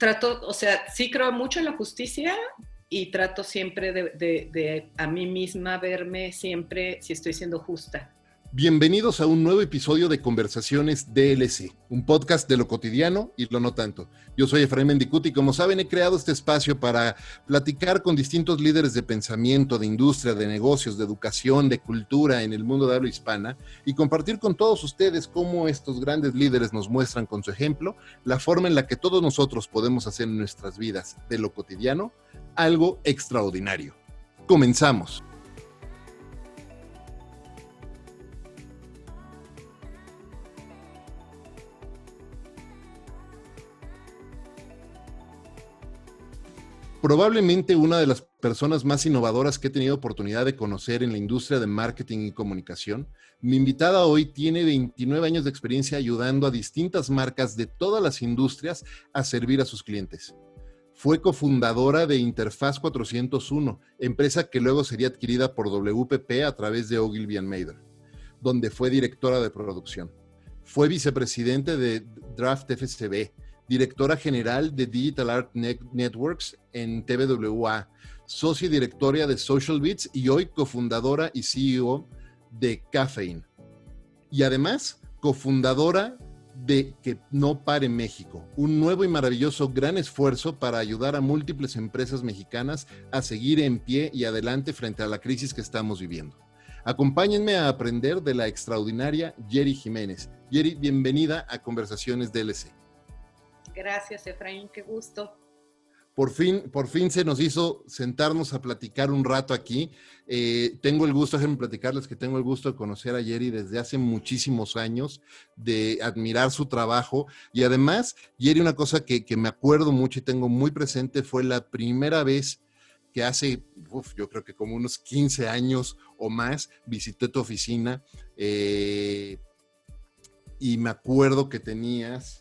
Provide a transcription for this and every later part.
trato, o sea, sí creo mucho en la justicia y trato siempre de, de a mí misma verme siempre si estoy siendo justa. Bienvenidos a un nuevo episodio de Conversaciones DLC, un podcast de lo cotidiano y lo no tanto. Yo soy Efraín Mendicuti y como saben he creado este espacio para platicar con distintos líderes de pensamiento, de industria, de negocios, de educación, de cultura en el mundo de habla hispana y compartir con todos ustedes cómo estos grandes líderes nos muestran con su ejemplo la forma en la que todos nosotros podemos hacer en nuestras vidas de lo cotidiano algo extraordinario. Comenzamos. Probablemente una de las personas más innovadoras que he tenido oportunidad de conocer en la industria de marketing y comunicación. Mi invitada hoy tiene 29 años de experiencia ayudando a distintas marcas de todas las industrias a servir a sus clientes. Fue cofundadora de Interfaz 401, empresa que luego sería adquirida por WPP a través de Ogilvy Mather, donde fue directora de producción. Fue vicepresidente de Draft FCB, directora general de Digital Art Networks en TVWA, socia directora de Social Beats y hoy cofundadora y CEO de Caffeine. Y además, cofundadora de Que No Pare México, un nuevo y maravilloso gran esfuerzo para ayudar a múltiples empresas mexicanas a seguir en pie y adelante frente a la crisis que estamos viviendo. Acompáñenme a aprender de la extraordinaria Jerry Jiménez. Jerry, bienvenida a Conversaciones DLC. Gracias, Efraín, qué gusto. Por fin, por fin se nos hizo sentarnos a platicar un rato aquí. Eh, tengo el gusto, déjenme platicarles que tengo el gusto de conocer a Jerry desde hace muchísimos años, de admirar su trabajo. Y además, Jerry, una cosa que, me acuerdo mucho y tengo muy presente fue la primera vez que hace, yo creo que como unos 15 años o más, visité tu oficina. Eh, y me acuerdo que tenías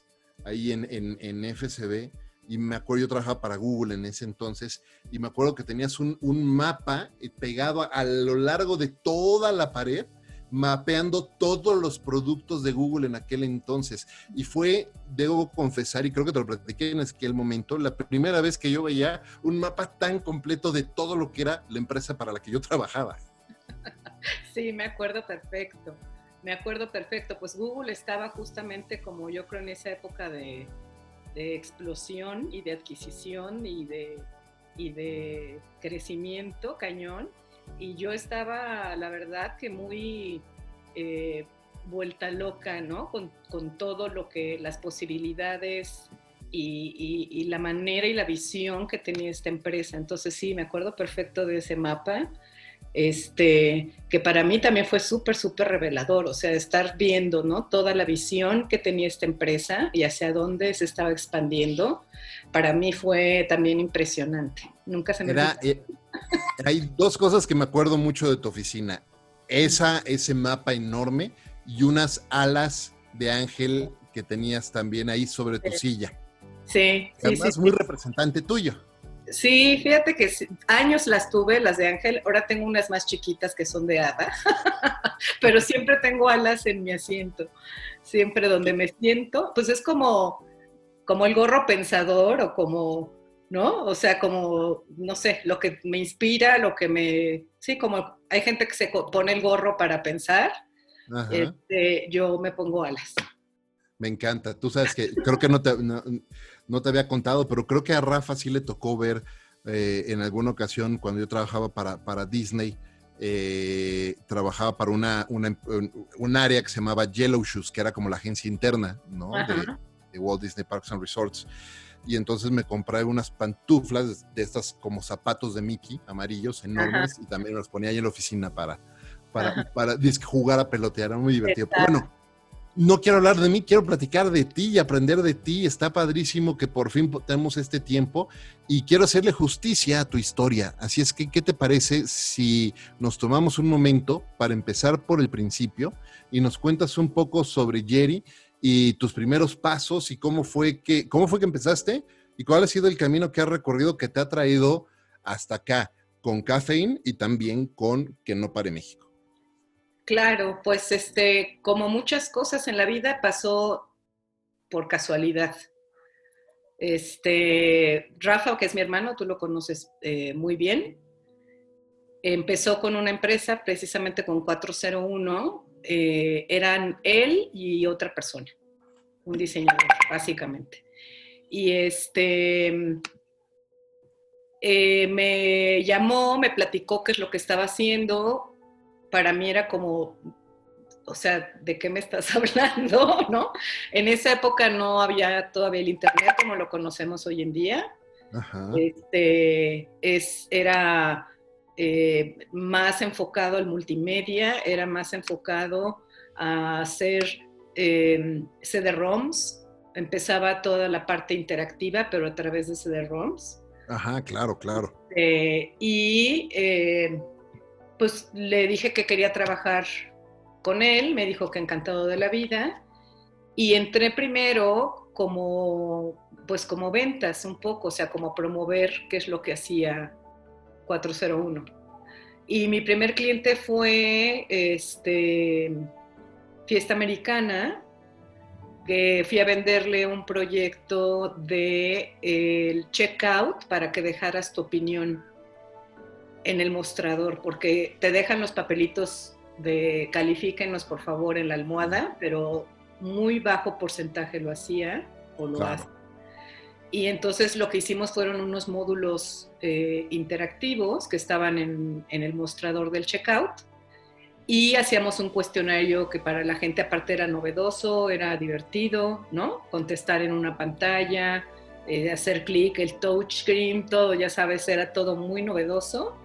ahí en, en, FCB y me acuerdo, yo trabajaba para Google en ese entonces, y me acuerdo que tenías un, mapa pegado a, lo largo de toda la pared, mapeando todos los productos de Google en aquel entonces. Y fue, debo confesar, y creo que te lo platiqué en aquel momento, la primera vez que yo veía un mapa tan completo de todo lo que era la empresa para la que yo trabajaba. Sí, me acuerdo perfecto me acuerdo perfecto, pues Google estaba justamente como yo creo en esa época de, explosión y de adquisición y de, y de crecimiento cañón. Y yo estaba, la verdad, que muy eh, vuelta loca, ¿no? Con, todo lo que, las posibilidades y, y, la manera y la visión que tenía esta empresa. Entonces sí, me acuerdo perfecto de ese mapa este, que para mí también fue súper, súper revelador, o sea, estar viendo, ¿no? Toda la visión que tenía esta empresa y hacia dónde se estaba expandiendo, para mí fue también impresionante. Nunca se me... Eh, hay dos cosas que me acuerdo mucho de tu oficina. Esa, ese mapa enorme y unas alas de ángel que tenías también ahí sobre tu silla. Sí, sí, Además, muy representante tuyo. Sí, fíjate que años las tuve, las de Ángel, ahora tengo unas más chiquitas que son de hada, pero siempre tengo alas en mi asiento, siempre donde me siento, pues es como, como el gorro pensador o como, ¿no? O sea, como, no sé, lo que me inspira, lo que me, sí, como hay gente que se pone el gorro para pensar, este, yo me pongo alas. Me encanta. Tú sabes que creo que no te, no, te había contado, pero creo que a Rafa sí le tocó ver eh, en alguna ocasión cuando yo trabajaba para, para Disney. Eh, trabajaba para una, un área que se llamaba Yellow Shoes, que era como la agencia interna ¿no? de, Walt Disney Parks and Resorts. Y entonces me compré unas pantuflas de estas como zapatos de Mickey, amarillos, enormes, y también los ponía ahí en la oficina para, para, para, jugar a pelotear. Era muy divertido. bueno, no quiero hablar de mí, quiero platicar de ti y aprender de ti. Está padrísimo que por fin tenemos este tiempo y quiero hacerle justicia a tu historia. Así es que, ¿qué te parece si nos tomamos un momento para empezar por el principio y nos cuentas un poco sobre Jerry y tus primeros pasos y cómo fue que, cómo fue que empezaste y cuál ha sido el camino que has recorrido que te ha traído hasta acá con Cafeín y también con Que no pare México? Claro, pues este, como muchas cosas en la vida pasó por casualidad. Este, Rafa, que es mi hermano, tú lo conoces eh, muy bien, empezó con una empresa precisamente con 401, eh, eran él y otra persona, un diseñador, básicamente. Y este, eh, me llamó, me platicó qué es lo que estaba haciendo. Para mí era como, o sea, ¿de qué me estás hablando? ¿No? En esa época no había todavía el Internet como lo conocemos hoy en día. Este, es, era eh, más enfocado al multimedia, era más enfocado a hacer eh, CD-ROMs. Empezaba toda la parte interactiva, pero a través de CD-ROMs. Ajá, claro, claro. Eh, y eh, pues le dije que quería trabajar con él, me dijo que encantado de la vida. Y entré primero como, pues como ventas un poco, o sea, como promover qué es lo que hacía 401. Y mi primer cliente fue este, Fiesta Americana, que fui a venderle un proyecto de el checkout para que dejaras tu opinión en el mostrador, porque te dejan los papelitos de califíquenos por favor en la almohada, pero muy bajo porcentaje lo hacía o lo hace. Y entonces lo que hicimos fueron unos módulos eh, interactivos que estaban en, en el mostrador del checkout y hacíamos un cuestionario que para la gente aparte era novedoso, era divertido, ¿no? Contestar en una pantalla, eh, hacer clic, el touchscreen, todo, ya sabes, era todo muy novedoso.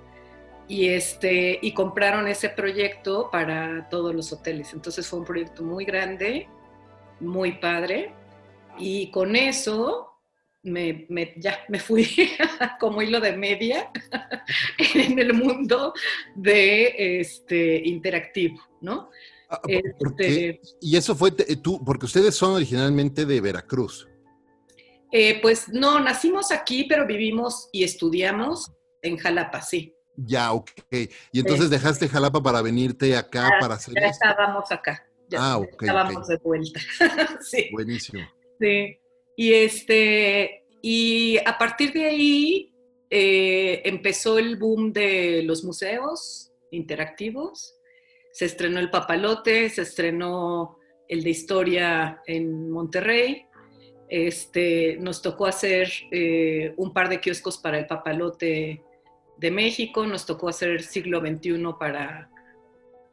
Y, este, y compraron ese proyecto para todos los hoteles. Entonces fue un proyecto muy grande, muy padre. Y con eso me, ya me fui como hilo de media en el mundo de este interactivo, ¿no? Ah, este, y eso fue tú, porque ustedes son originalmente de Veracruz. Eh, pues no, nacimos aquí, pero vivimos y estudiamos en Jalapa, sí. Ya, ok. Y entonces dejaste Jalapa para venirte acá para hacer. Ya estábamos acá. Ya ah, ok. Estábamos de vuelta. sí. Buenísimo. Sí. Y, este, y a partir de ahí eh, empezó el boom de los museos interactivos. Se estrenó el Papalote, se estrenó el de historia en Monterrey. Este, nos tocó hacer eh, un par de kioscos para el Papalote de México, nos tocó hacer siglo XXI para,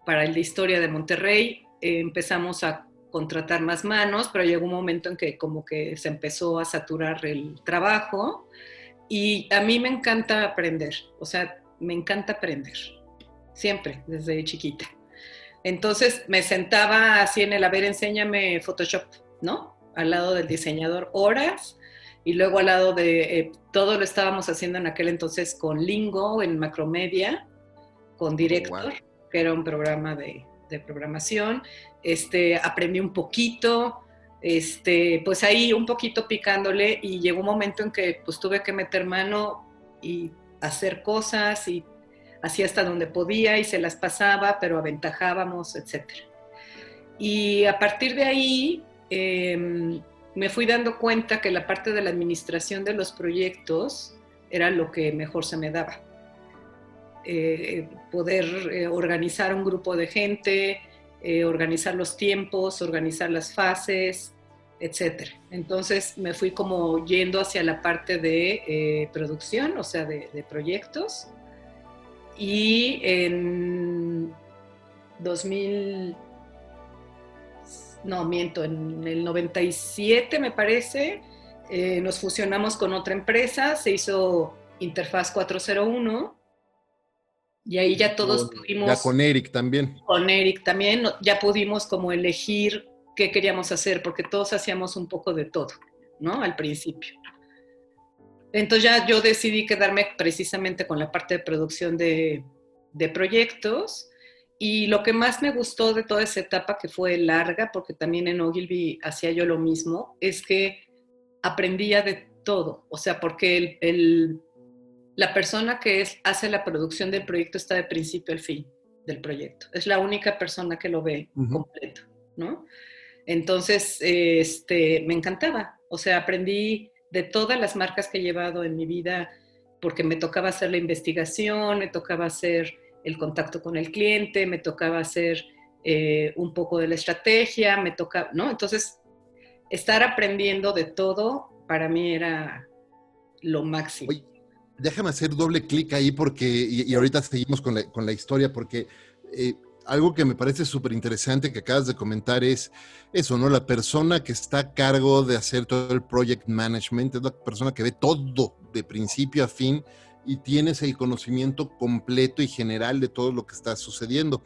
para el de historia de Monterrey. empezamos a contratar más manos, pero llegó un momento en que como que se empezó a saturar el trabajo y a mí me encanta aprender, o sea, me encanta aprender, siempre, desde chiquita. Entonces me sentaba así en el, a ver, enséñame Photoshop, ¿no? Al lado del diseñador horas y luego al lado de, eh, todo lo estábamos haciendo en aquel entonces con Lingo, en Macromedia, con Director, que era un programa de, de programación, este, aprendí un poquito, este, pues ahí un poquito picándole y llegó un momento en que pues tuve que meter mano y hacer cosas y hacía hasta donde podía y se las pasaba, pero aventajábamos, etc. Y a partir de ahí em, me fui dando cuenta que la parte de la administración de los proyectos era lo que mejor se me daba. Eh, poder eh, organizar un grupo de gente, eh, organizar los tiempos, organizar las fases, etc. Entonces me fui como yendo hacia la parte de producción, o sea, de, de, proyectos. Y en 2000, no miento, en el 97 me parece, nos fusionamos con otra empresa, se hizo Interfaz 401 y ahí ya todos pudimos... Ya con Eric también. Con Eric también, ya pudimos como elegir qué queríamos hacer, porque todos hacíamos un poco de todo, ¿no? Al principio. Entonces ya yo decidí quedarme precisamente con la parte de producción de, de proyectos. Y lo que más me gustó de toda esa etapa, que fue larga, porque también en Ogilvy hacía yo lo mismo, es que aprendía de todo. O sea, porque el, el la persona que es, hace la producción del proyecto está de principio al fin del proyecto. Es la única persona que lo ve completo, ¿no? Entonces, este, me encantaba. O sea, aprendí de todas las marcas que he llevado en mi vida, porque me tocaba hacer la investigación, me tocaba hacer el contacto con el cliente, me tocaba hacer eh, un poco de la estrategia, me tocaba, ¿no? Entonces, estar aprendiendo de todo para mí era lo máximo. déjame hacer doble clic ahí porque, y, ahorita seguimos con la, historia, porque eh, algo que me parece súper interesante que acabas de comentar es eso, ¿no? La persona que está a cargo de hacer todo el project management es la persona que ve todo de principio a fin y tienes el conocimiento completo y general de todo lo que está sucediendo.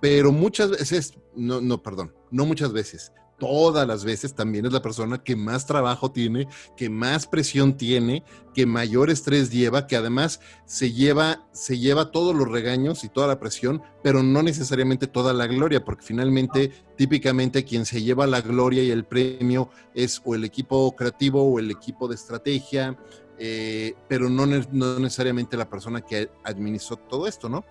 Pero muchas veces, no, no, perdón, no muchas veces, todas las veces también es la persona que más trabajo tiene, que más presión tiene, que mayor estrés lleva, que además se lleva, se lleva todos los regaños y toda la presión, pero no necesariamente toda la gloria, porque finalmente, típicamente quien se lleva la gloria y el premio es o el equipo creativo o el equipo de estrategia, eh, pero no, no, necesariamente la persona que administró todo esto, ¿no?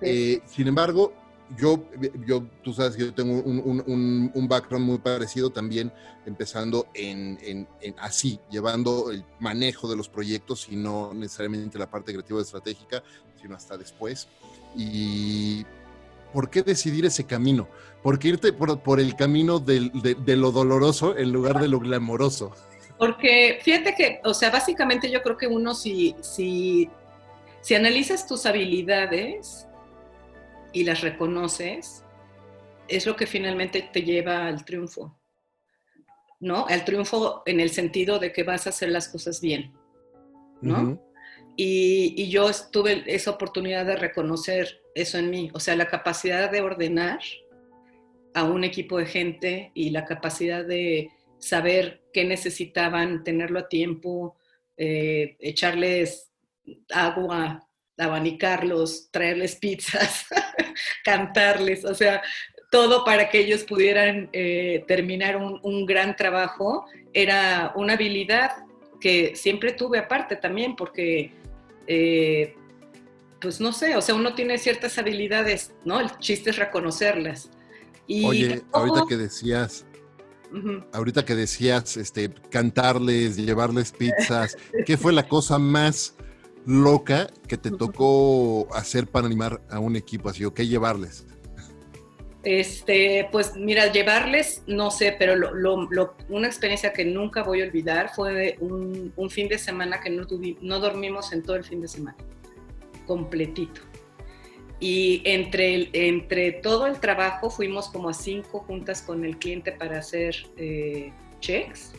Eh, sin embargo, yo, yo, tú sabes que yo tengo un, background muy parecido también, empezando en, así, llevando el manejo de los proyectos y no necesariamente la parte creativa y estratégica, sino hasta después. Y ¿por qué decidir ese camino? ¿Por qué irte por, el camino de, lo doloroso en lugar de lo glamoroso? Porque fíjate que, o sea, básicamente yo creo que uno si, si, si analizas tus habilidades, y las reconoces, es lo que finalmente te lleva al triunfo. ¿No? Al triunfo en el sentido de que vas a hacer las cosas bien. ¿No? y, y, yo tuve esa oportunidad de reconocer eso en mí, o sea, la capacidad de ordenar a un equipo de gente y la capacidad de saber qué necesitaban, tenerlo a tiempo, eh, echarles agua, abanicarlos, traerles pizzas, cantarles, o sea, todo para que ellos pudieran eh, terminar un, gran trabajo, era una habilidad que siempre tuve aparte también, porque, eh, pues no sé, o sea, uno tiene ciertas habilidades, ¿no? El chiste es reconocerlas. Y Oye, ahorita que decías, ahorita que decías, este, cantarles, llevarles pizzas, ¿qué fue la cosa más loca que te tocó hacer para animar a un equipo así o qué llevarles? Este, pues mira, llevarles, no sé, pero una experiencia que nunca voy a olvidar fue un, fin de semana que no, no dormimos en todo el fin de semana, completito. Y entre, entre todo el trabajo fuimos como a cinco juntas con el cliente para hacer eh, checks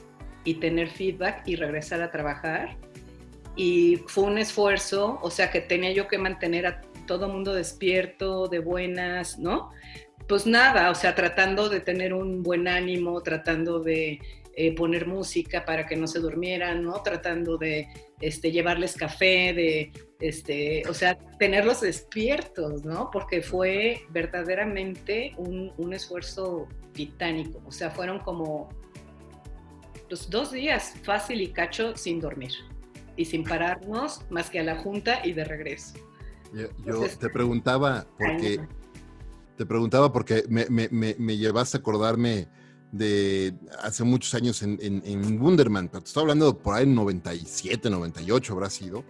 y tener feedback y regresar a trabajar y fue un esfuerzo, o sea que tenía yo que mantener a todo mundo despierto, de buenas, ¿no? Pues nada, o sea, tratando de tener un buen ánimo, tratando de eh, poner música para que no se durmieran, ¿no? Tratando de este, llevarles café, de, este, o sea, tenerlos despiertos, ¿no? Porque fue verdaderamente un, un esfuerzo titánico, o sea, fueron como los dos días fácil y cacho sin dormir y sin pararnos más que a la junta y de regreso. Yo, te preguntaba porque te preguntaba porque me, me, me, llevaste a acordarme de hace muchos años en, en, en Wunderman, pero te estoy hablando por ahí en 97, 98 habrá sido.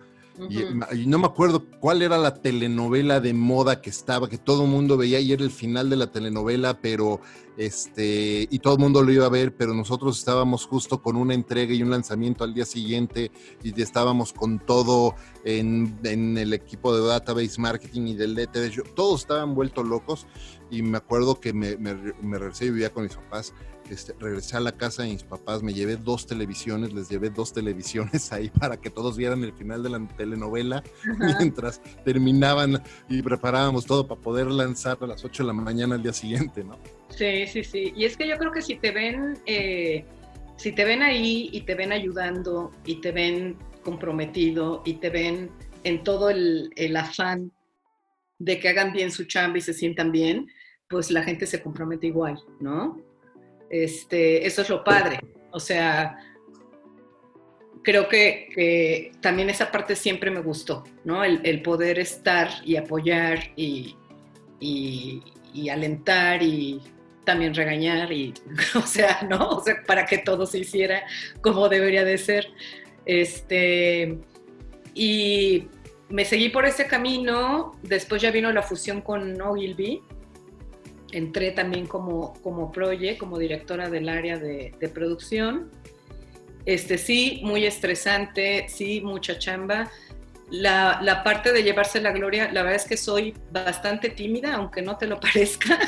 Y, no me acuerdo cuál era la telenovela de moda que estaba, que todo el mundo veía y era el final de la telenovela, pero este, y todo el mundo lo iba a ver, pero nosotros estábamos justo con una entrega y un lanzamiento al día siguiente y estábamos con todo en, el equipo de database marketing y del DTV, todos estaban vueltos locos y me acuerdo que me, me, me regresé y vivía con mis papás este, regresé a la casa de mis papás, me llevé dos televisiones, les llevé dos televisiones ahí para que todos vieran el final de la telenovela mientras terminaban y preparábamos todo para poder lanzar a las 8 de la mañana al día siguiente, ¿no? Sí, sí, sí. Y es que yo creo que si te ven, eh, si te ven ahí y te ven ayudando y te ven comprometido y te ven en todo el, el afán de que hagan bien su chamba y se sientan bien, pues la gente se compromete igual, ¿no? Este, eso es lo padre. O sea, creo que, también esa parte siempre me gustó, ¿no? El, poder estar y apoyar y, alentar y también regañar y, o sea, ¿no? O sea, para que todo se hiciera como debería de ser. Este, y me seguí por ese camino, después ya vino la fusión con Ogilvy, entré también como, como proye, como directora del área de, de producción. Este, sí, muy estresante, sí, mucha chamba. La, la, parte de llevarse la gloria, la verdad es que soy bastante tímida, aunque no te lo parezca.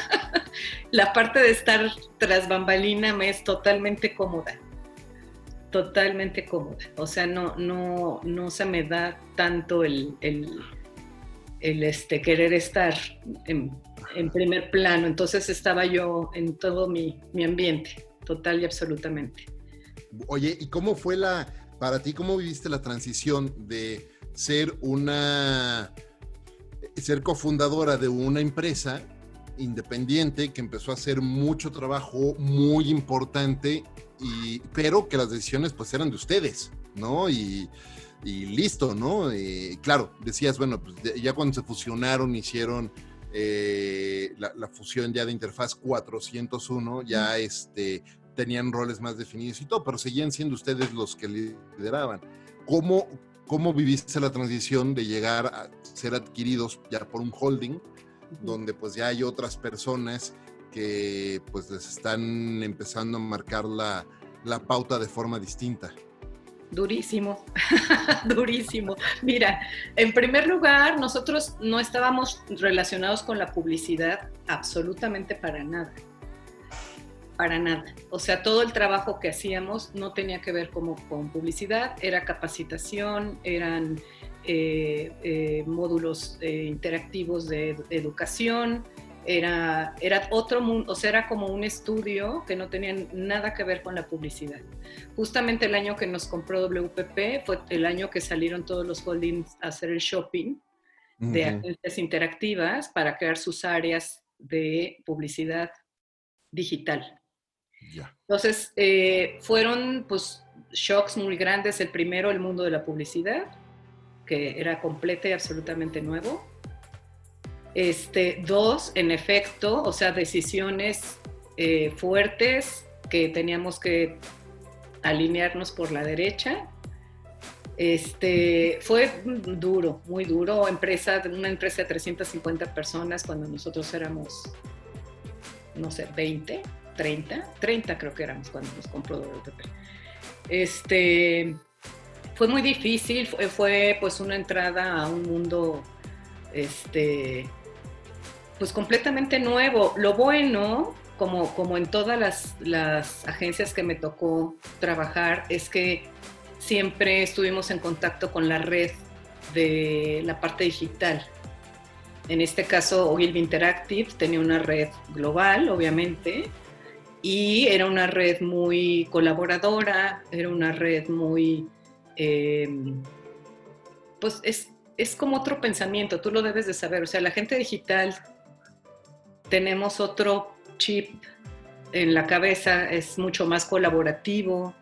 la parte de estar tras bambalina me es totalmente cómoda totalmente cómoda. O sea, no, no, no se me da tanto el, el, este, querer estar en, primer plano. Entonces estaba yo en todo mi, mi ambiente, total y absolutamente. Oye, ¿y cómo fue la, para ti, cómo viviste la transición de ser una, ser cofundadora de una empresa independiente que empezó a hacer mucho trabajo muy importante y, pero que las decisiones pues eran de ustedes, ¿no? Y, listo, ¿no? Eh, claro, decías, bueno, pues ya cuando se fusionaron, hicieron eh, la, fusión ya de interfaz 401, ya este, tenían roles más definidos y todo, pero seguían siendo ustedes los que lideraban. ¿Cómo, cómo viviste la transición de llegar a ser adquiridos ya por un holding, donde pues ya hay otras personas que pues les están empezando a marcar la, la pauta de forma distinta. Durísimo, durísimo. Mira, en primer lugar, nosotros no estábamos relacionados con la publicidad absolutamente para nada. Para nada. O sea, todo el trabajo que hacíamos no tenía que ver como con publicidad, era capacitación, eran eh, eh, módulos eh, interactivos de educación, era, era otro mundo, o sea, era como un estudio que no tenía nada que ver con la publicidad. Justamente el año que nos compró WPP fue el año que salieron todos los holdings a hacer el shopping de agencias interactivas para crear sus áreas de publicidad digital. Entonces, eh, fueron pues shocks muy grandes. El primero, el mundo de la publicidad, que era completo y absolutamente nuevo este, dos, en efecto, o sea, decisiones eh, fuertes que teníamos que alinearnos por la derecha. Este, fue duro, muy duro. Empresa, una empresa de 350 personas cuando nosotros éramos, no sé, 20, 30, 30 creo que éramos cuando nos compró WPP. Este, fue muy difícil, fue, fue pues una entrada a un mundo este, pues completamente nuevo. Lo bueno, como, como en todas las, las agencias que me tocó trabajar, es que siempre estuvimos en contacto con la red de la parte digital. En este caso, Ogilvy Interactive tenía una red global, obviamente, y era una red muy colaboradora, era una red muy, eh, pues es, es como otro pensamiento, tú lo debes de saber, o sea, la gente digital tenemos otro chip en la cabeza, es mucho más colaborativo,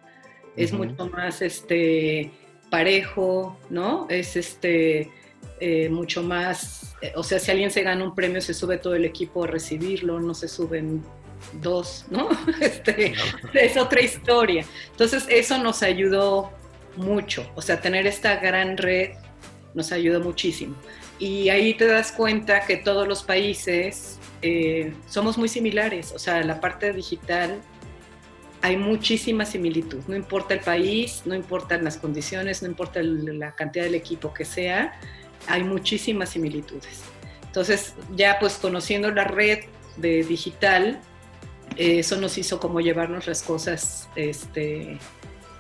es mucho más este, parejo, ¿no? Es este, eh, mucho más, eh, o sea, si alguien se gana un premio, se sube todo el equipo a recibirlo, no se suben dos, ¿no? Este, es otra historia. Entonces, eso nos ayudó mucho, o sea, tener esta gran red nos ayudó muchísimo. Y ahí te das cuenta que todos los países eh, somos muy similares, o sea, la parte digital hay muchísima similitud, no importa el país, no importan las condiciones, no importa la cantidad del equipo que sea, hay muchísimas similitudes. Entonces, ya pues conociendo la red de digital, eh, eso nos hizo como llevarnos las cosas, este,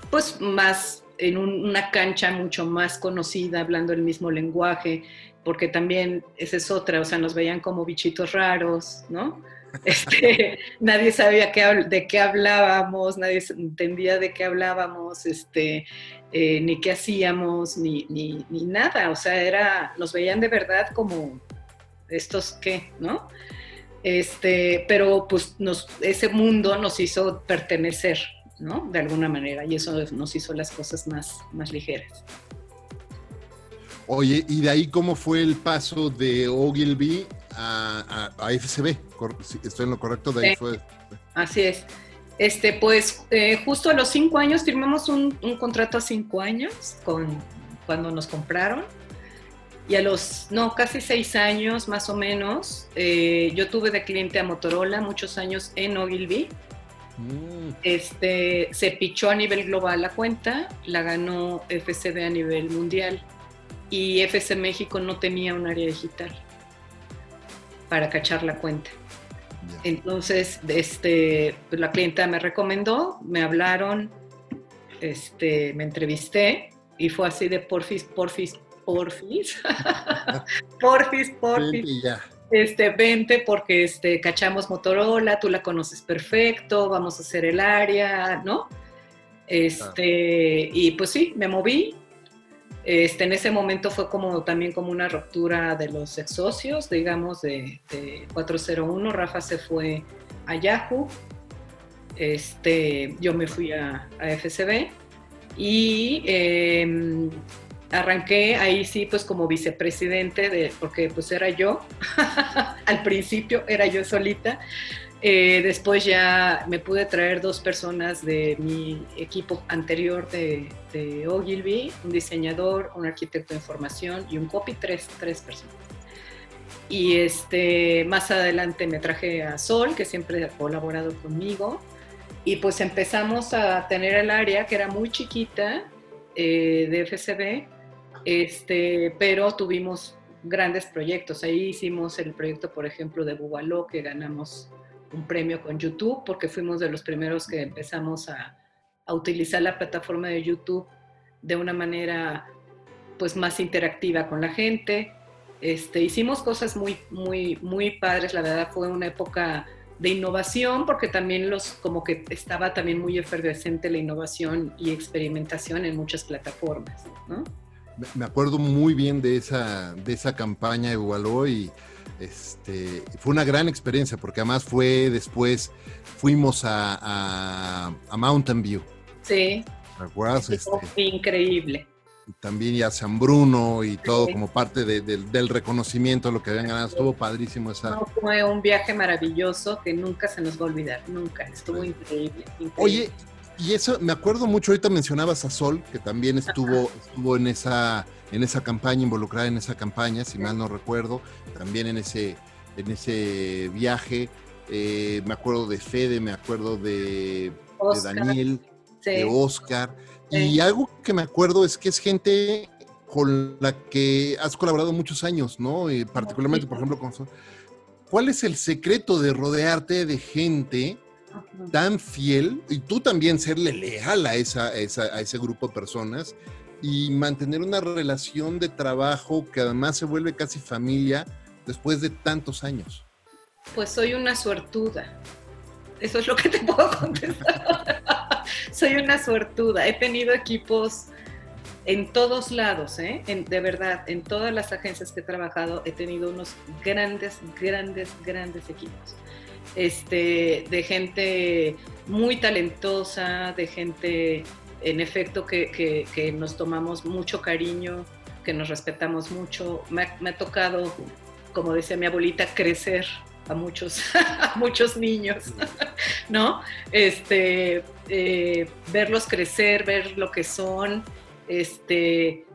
pues más en una cancha mucho más conocida, hablando el mismo lenguaje, porque también esa es otra, o sea, nos veían como bichitos raros, ¿no? Este, nadie sabía qué, de qué hablábamos, nadie entendía de qué hablábamos, este, eh, ni qué hacíamos, ni, ni, ni, nada, o sea, era, nos veían de verdad como estos qué, ¿no? Este, pero pues nos, ese mundo nos hizo pertenecer, ¿no? De alguna manera, y eso nos hizo las cosas más, más ligeras. Oye, y de ahí cómo fue el paso de Ogilvy a, a, FCB, estoy en lo correcto, de ahí fue. Así es. Este, pues eh, justo a los cinco años firmamos un, un, contrato a cinco años con, cuando nos compraron. Y a los, no, casi seis años más o menos, eh, yo tuve de cliente a Motorola muchos años en Ogilvy. Mm. Este, se pichó a nivel global la cuenta, la ganó FCB a nivel mundial y FC México no tenía un área digital para cachar la cuenta. Entonces, este, pues, la clienta me recomendó, me hablaron, este, me entrevisté y fue así de porfis, porfis, porfis, porfis, porfis. Este, vente porque este, cachamos Motorola, tú la conoces perfecto, vamos a hacer el área, ¿no? Este, y pues sí, me moví, este, en ese momento fue como también como una ruptura de los ex socios, digamos, de, 401. Rafa se fue a Yahoo, este, yo me fui a, FCB y em, arranqué ahí sí pues como vicepresidente, de, porque pues era yo, al principio era yo solita, eh, después ya me pude traer dos personas de mi equipo anterior de, Ogilvy, un diseñador, un arquitecto de información y un copy, tres, tres personas. Y este, más adelante me traje a Sol, que siempre ha colaborado conmigo, y pues empezamos a tener el área que era muy chiquita eh, de FCB, este, pero tuvimos grandes proyectos. Ahí hicimos el proyecto, por ejemplo, de Bubaló, que ganamos un premio con YouTube porque fuimos de los primeros que empezamos a, a, utilizar la plataforma de YouTube de una manera pues más interactiva con la gente. Este, hicimos cosas muy, muy, muy padres, la verdad fue una época de innovación porque también los, como que estaba también muy efervescente la innovación y experimentación en muchas plataformas, ¿no? Me acuerdo muy bien de esa, de esa campaña de Ubaló y este, fue una gran experiencia porque además fue después, fuimos a, Mountain View. Sí. ¿Te acuerdas? Este, increíble. También ya San Bruno y todo como parte del reconocimiento de lo que habían ganado. Estuvo padrísimo esa. fue un viaje maravilloso que nunca se nos va a olvidar, nunca. Estuvo increíble, Oye, y eso me acuerdo mucho, ahorita mencionabas a Sol, que también estuvo, estuvo en esa en esa campaña, involucrada en esa campaña, si mal no recuerdo, también en ese, en ese viaje. Eh, me acuerdo de Fede, me acuerdo de, Daniel, de Oscar. Y algo que me acuerdo es que es gente con la que has colaborado muchos años, ¿no? Y particularmente, por ejemplo, con... ¿Cuál es el secreto de rodearte de gente tan fiel y tú también serle leal a, esa, a ese grupo de personas y mantener una relación de trabajo que además se vuelve casi familia después de tantos años? Pues soy una suertuda. Eso es lo que te puedo contestar. soy una suertuda. He tenido equipos en todos lados, ¿eh? de verdad, en todas las agencias que he trabajado he tenido unos grandes, grandes, grandes equipos. Este, de gente muy talentosa, de gente en efecto que, nos tomamos mucho cariño, que nos respetamos mucho. Me ha, tocado, como decía mi abuelita, crecer a muchos, muchos niños, ¿no? Este, eh, verlos crecer, ver lo que son, este,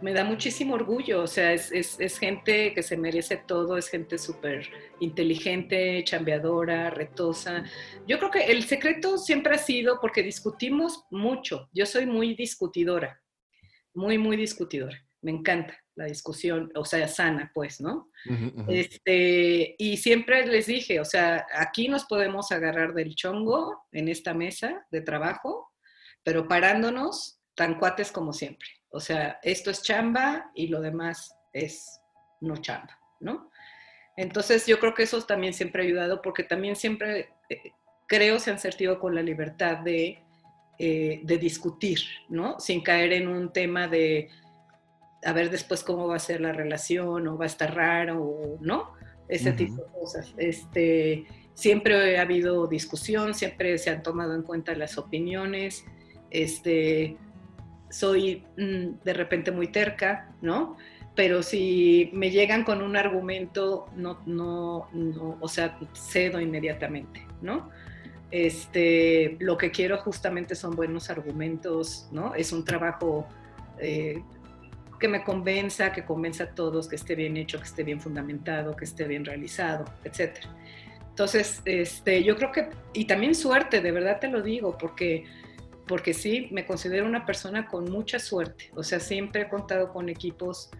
me da muchísimo orgullo, o sea, es, gente que se merece todo, es gente súper inteligente, chambeadora, retosa. Yo creo que el secreto siempre ha sido porque discutimos mucho, yo soy muy discutidora, muy, muy discutidora, me encanta la discusión, o sea, sana, pues, ¿no? Este, y siempre les dije, o sea, aquí nos podemos agarrar del chongo en esta mesa de trabajo, pero parándonos tan cuates como siempre. O sea, esto es chamba y lo demás es no chamba, ¿no? Entonces yo creo que eso también siempre ha ayudado porque también siempre eh, creo se han sentido con la libertad de, eh, de, discutir, ¿no? Sin caer en un tema de a ver después cómo va a ser la relación o va a estar raro o no, ese tipo de cosas. Este, siempre ha habido discusión, siempre se han tomado en cuenta las opiniones, este, soy mm, de repente muy terca, ¿no? pero si me llegan con un argumento, no, no, no, o sea, cedo inmediatamente, ¿no? Este, lo que quiero justamente son buenos argumentos, ¿no? Es un trabajo eh, que me convenza, que convenza a todos, que esté bien hecho, que esté bien fundamentado, que esté bien realizado, etc. Entonces, este, yo creo que, y también suerte, de verdad te lo digo, porque porque sí, me considero una persona con mucha suerte. O sea, siempre he contado con equipos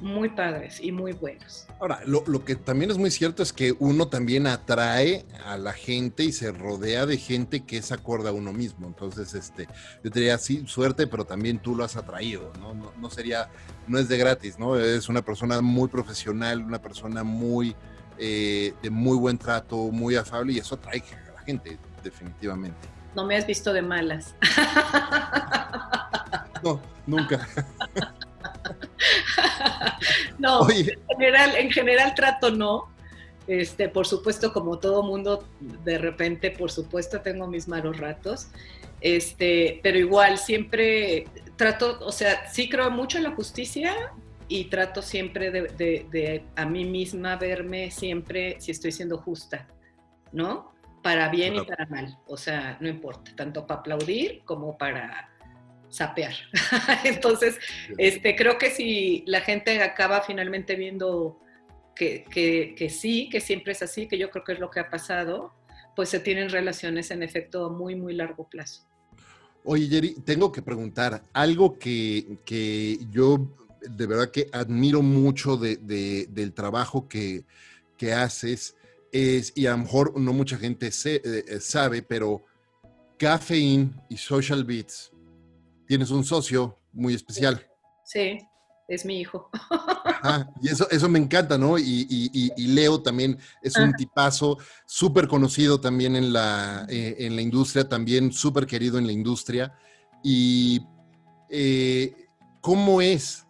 muy padres y muy buenos. Ahora, lo, que también es muy cierto es que uno también atrae a la gente y se rodea de gente que es acorde a uno mismo. Entonces, este, yo te diría, sí, suerte, pero también tú lo has atraído, ¿no? No, sería, no es de gratis, ¿no? Es una persona muy profesional, una persona muy, eh, de muy buen trato, muy afable y eso atrae a la gente, definitivamente. No me has visto de malas. No, nunca. no, en general, en general trato no. Este, por supuesto, como todo mundo, de repente, por supuesto, tengo mis malos ratos. Este, pero igual, siempre trato, o sea, sí creo mucho en la justicia y trato siempre de, de a mí misma verme siempre si estoy siendo justa, ¿no? Para bien y para mal. O sea, no importa, tanto para aplaudir como para sapear. Entonces, este, creo que si la gente acaba finalmente viendo que, que, sí, que siempre es así, que yo creo que es lo que ha pasado, pues se tienen relaciones en efecto a muy, muy largo plazo. Oye, Jerry, tengo que preguntar, algo que, que yo de verdad que admiro mucho de, del trabajo que, que, haces es, y a lo mejor no mucha gente eh, sabe, pero Caffeine y Social Beats tienes un socio muy especial. Sí, es mi hijo. y eso, eso me encanta, ¿no? Y, Leo también es un tipazo súper conocido también en la, eh, en la industria, también súper querido en la industria. Y eh, ¿cómo es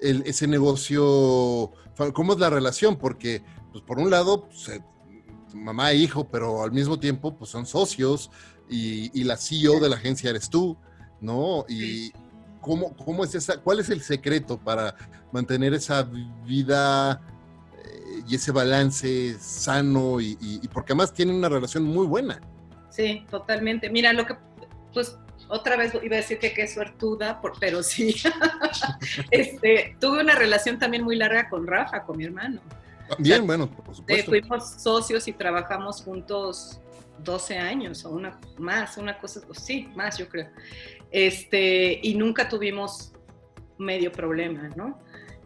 ese negocio? ¿Cómo es la relación? Porque, pues, por un lado, pues, eh, mamá e hijo, pero al mismo tiempo, pues son socios y, y la CEO de la agencia eres tú. ¿No? Y cómo, cómo es esa, cuál es el secreto para mantener esa vida eh, y ese balance sano y, porque además tienen una relación muy buena. Sí, totalmente. Mira, lo que, pues otra vez iba a decir que qué suertuda, pero sí, este, tuve una relación también muy larga con Rafa, con mi hermano. Bien, bueno, por supuesto. fuimos socios y trabajamos juntos 12 años o una más, una cosa, sí, más yo creo este, y nunca tuvimos medio problema, ¿no?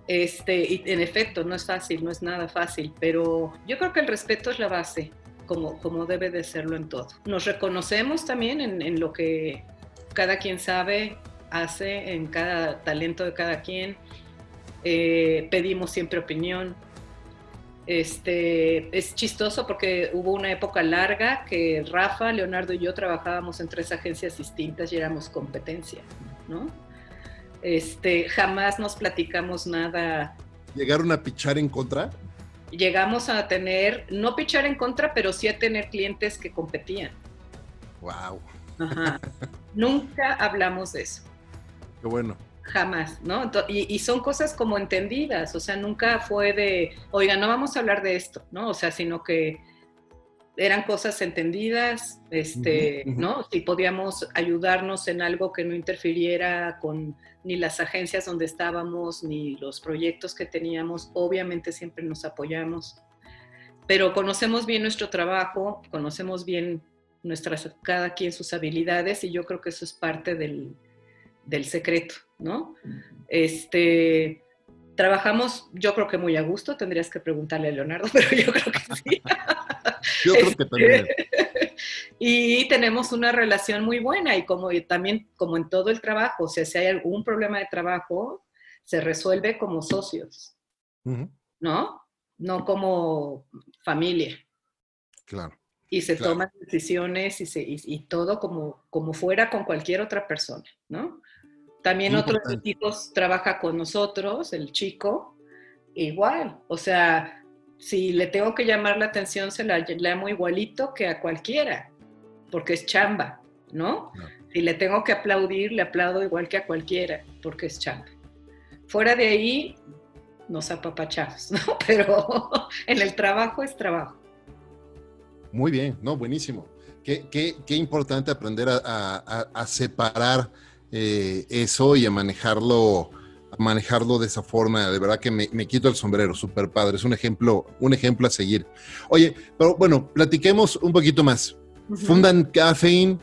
Este, y en efecto, no es fácil, no es nada fácil, pero yo creo que el respeto es la base, como, como debe de serlo en todo. Nos reconocemos también en, lo que cada quien sabe, hace, en cada talento de cada quien. Eh, pedimos siempre opinión, este, es chistoso porque hubo una época larga que Rafa, Leonardo y yo trabajábamos en tres agencias distintas y éramos competencia, ¿no? Este, jamás nos platicamos nada. ¿Llegaron a pichar en contra? Llegamos a tener, no pichar en contra, pero sí a tener clientes que competían. Wow. Nunca hablamos de eso. Qué bueno jamás, ¿no? Y, son cosas como entendidas, o sea, nunca fue de, oiga, no vamos a hablar de esto, ¿no? O sea, sino que eran cosas entendidas, este, ¿no? Si podíamos ayudarnos en algo que no interfiriera con ni las agencias donde estábamos, ni los proyectos que teníamos, obviamente siempre nos apoyamos, pero conocemos bien nuestro trabajo, conocemos bien nuestras, cada quien sus habilidades y yo creo que eso es parte del, del secreto, ¿no? Este, trabajamos, yo creo que muy a gusto, tendrías que preguntarle a Leonardo, pero yo creo que sí. yo creo que también. y tenemos una relación muy buena y como también, como en todo el trabajo, o sea, si hay algún problema de trabajo, se resuelve como socios, ¿no? No como familia. Claro. Y se toman decisiones y, se, y, todo como, como fuera con cualquier otra persona, ¿no? También otro de mis hijos trabaja con nosotros, el chico, igual. O sea, si le tengo que llamar la atención, se la llamo igualito que a cualquiera, porque es chamba, ¿no? Si le tengo que aplaudir, le aplaudo igual que a cualquiera, porque es chamba. Fuera de ahí, nos apapachamos, ¿no? Pero en el trabajo es trabajo. Muy bien, no, buenísimo. Qué, qué, importante aprender a, separar eh, eso y a manejarlo, a manejarlo de esa forma. De verdad que me, quito el sombrero, súper padre. Es un ejemplo, un ejemplo a seguir. Oye, pero bueno, platiquemos un poquito más. Fundan Caffeine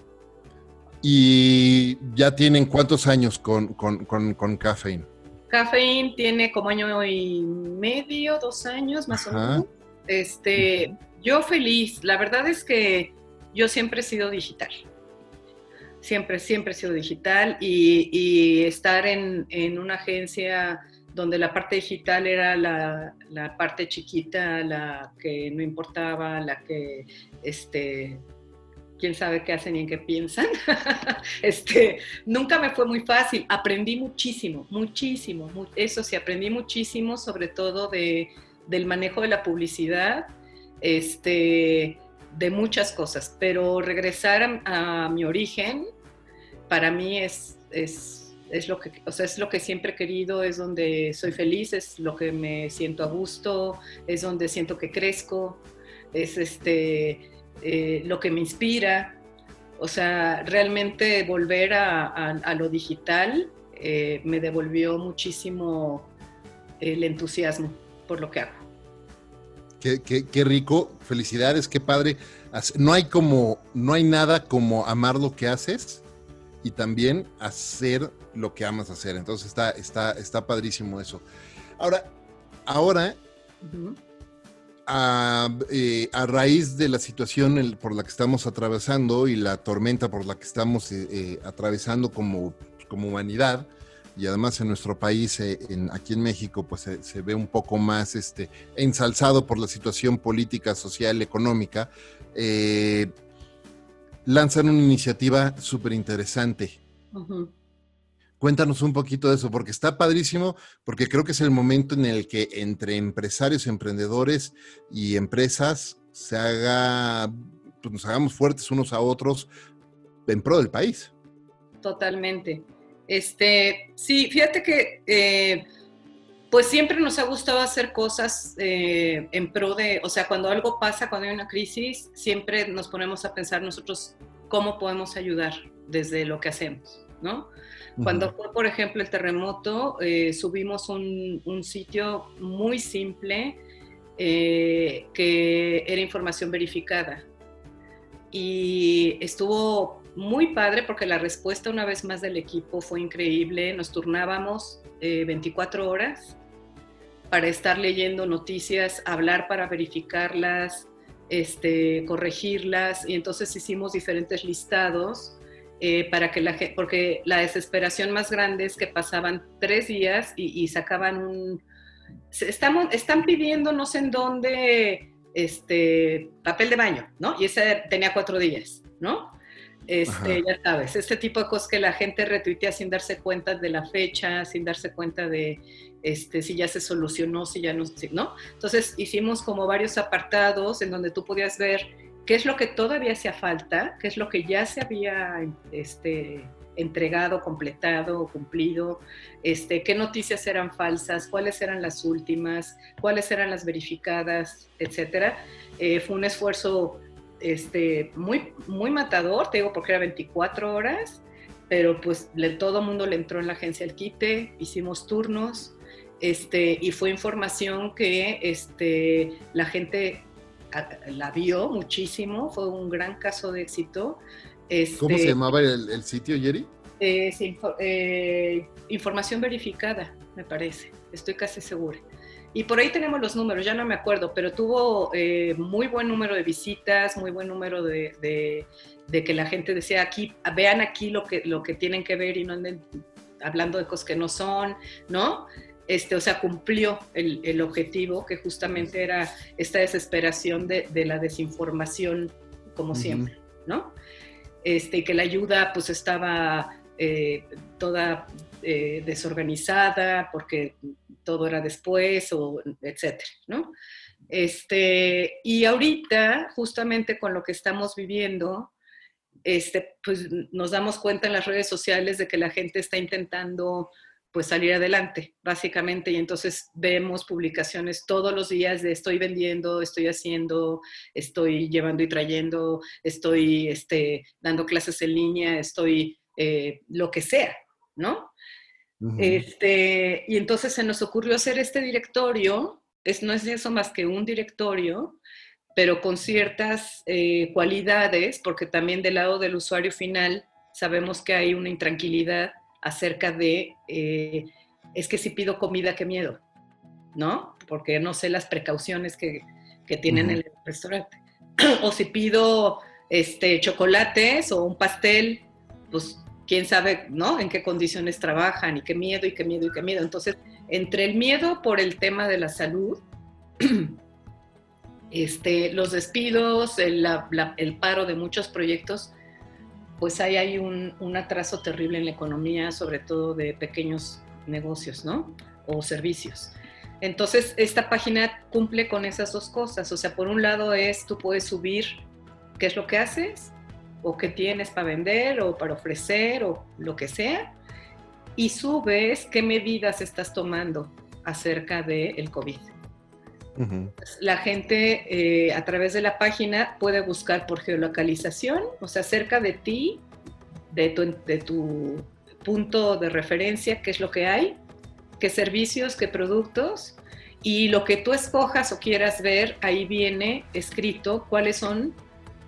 y ya tienen cuántos años con, con, con, con Caffeine. Caffeine tiene como año y medio, dos años más o menos. Este, yo feliz. La verdad es que yo siempre he sido digital. Siempre, siempre he sido digital y, estar en, una agencia donde la parte digital era la, parte chiquita, la que no importaba, la que, este, quién sabe qué hacen y en qué piensan. este, nunca me fue muy fácil. Aprendí muchísimo, muchísimo. eso sí, aprendí muchísimo, sobre todo de, del manejo de la publicidad, este, de muchas cosas, pero regresar a, mi origen para mí es, es, es, lo que, o sea, es lo que siempre he querido, es donde soy feliz, es lo que me siento a gusto, es donde siento que crezco, es este, eh, lo que me inspira. O sea, realmente volver a, lo digital eh, me devolvió muchísimo el entusiasmo por lo que hago. Qué, rico, felicidades, qué padre. No hay como, no hay nada como amar lo que haces y también hacer lo que amas hacer. Entonces está, está, está padrísimo eso. Ahora, ahora, eh, a, raíz de la situación por la que estamos atravesando y la tormenta por la que estamos eh, eh, atravesando como, como humanidad, y además en nuestro país, eh, aquí en México, pues se, ve un poco más este, ensalzado por la situación política, social, económica, eh, lanzan una iniciativa súper interesante. Cuéntanos un poquito de eso, porque está padrísimo, porque creo que es el momento en el que entre empresarios, emprendedores y empresas se haga, pues nos hagamos fuertes unos a otros en pro del país. Totalmente. Este, sí, fíjate que eh, pues siempre nos ha gustado hacer cosas eh, en pro de, o sea, cuando algo pasa, cuando hay una crisis, siempre nos ponemos a pensar nosotros cómo podemos ayudar desde lo que hacemos, ¿no? Cuando fue, por ejemplo, el terremoto, eh, subimos un, un, sitio muy simple que era información verificada. Y estuvo muy padre porque la respuesta una vez más del equipo fue increíble. Nos turnábamos 24 eh, horas para estar leyendo noticias, hablar para verificarlas, este, corregirlas y entonces hicimos diferentes listados eh, para que la porque la desesperación más grande es que pasaban tres días y, sacaban un, estamos, están pidiendo no sé en dónde, este, papel de baño, ¿no? Y ese tenía cuatro días, ¿no? Este, ya sabes, este tipo de cosas que la gente retuitea sin darse cuenta de la fecha, sin darse cuenta de este, si ya se solucionó, si ya no, ¿no? Entonces hicimos como varios apartados en donde tú podías ver qué es lo que todavía hacía falta, qué es lo que ya se había este, entregado, completado, cumplido, este, qué noticias eran falsas, cuáles eran las últimas, cuáles eran las verificadas, etcétera. Eh, fue un esfuerzo este, muy, muy matador, te digo, porque era 24 horas, pero pues le, todo el mundo le entró en la agencia el quite, hicimos turnos, este, y fue información que este, la gente la vio muchísimo, fue un gran caso de éxito. ¿Cómo se este, llamaba el, sitio, Jerry? Eh, información verificada, me parece, estoy casi segura. Y por ahí tenemos los números, ya no me acuerdo, pero tuvo eh, muy buen número de visitas, muy buen número de, de, que la gente decía aquí, vean aquí lo que, lo que tienen que ver y no anden hablando de cosas que no son, ¿no? Este, o sea, cumplió el, el objetivo que justamente era esta desesperación de, de la desinformación, como siempre, ¿no? Este, que la ayuda pues estaba eh, toda eh, desorganizada porque todo era después, o etcétera, ¿no? Este, y ahorita, justamente con lo que estamos viviendo, este, pues nos damos cuenta en las redes sociales de que la gente está intentando pues salir adelante, básicamente. Y entonces vemos publicaciones todos los días de estoy vendiendo, estoy haciendo, estoy llevando y trayendo, estoy este, dando clases en línea, estoy eh, lo que sea, ¿no? este, y entonces se nos ocurrió hacer este directorio, es, no es eso más que un directorio, pero con ciertas eh, cualidades, porque también del lado del usuario final sabemos que hay una intranquilidad acerca de, eh, es que si pido comida, qué miedo, ¿no? Porque no sé las precauciones que, que tienen en el restaurante. o si pido este, chocolates o un pastel, pues quién sabe, ¿no? En qué condiciones trabajan y qué miedo y qué miedo y qué miedo. Entonces, entre el miedo por el tema de la salud, este, los despidos, el, el paro de muchos proyectos, pues ahí hay un, atraso terrible en la economía, sobre todo de pequeños negocios, ¿no? O servicios. Entonces, esta página cumple con esas dos cosas. O sea, por un lado es, tú puedes subir qué es lo que haces, o qué tienes para vender, o para ofrecer, o lo que sea, y subes qué medidas estás tomando acerca del el COVID. La gente eh, a través de la página puede buscar por geolocalización, o sea, cerca de ti, de tu, de tu punto de referencia, qué es lo que hay, qué servicios, qué productos, y lo que tú escojas o quieras ver, ahí viene escrito cuáles son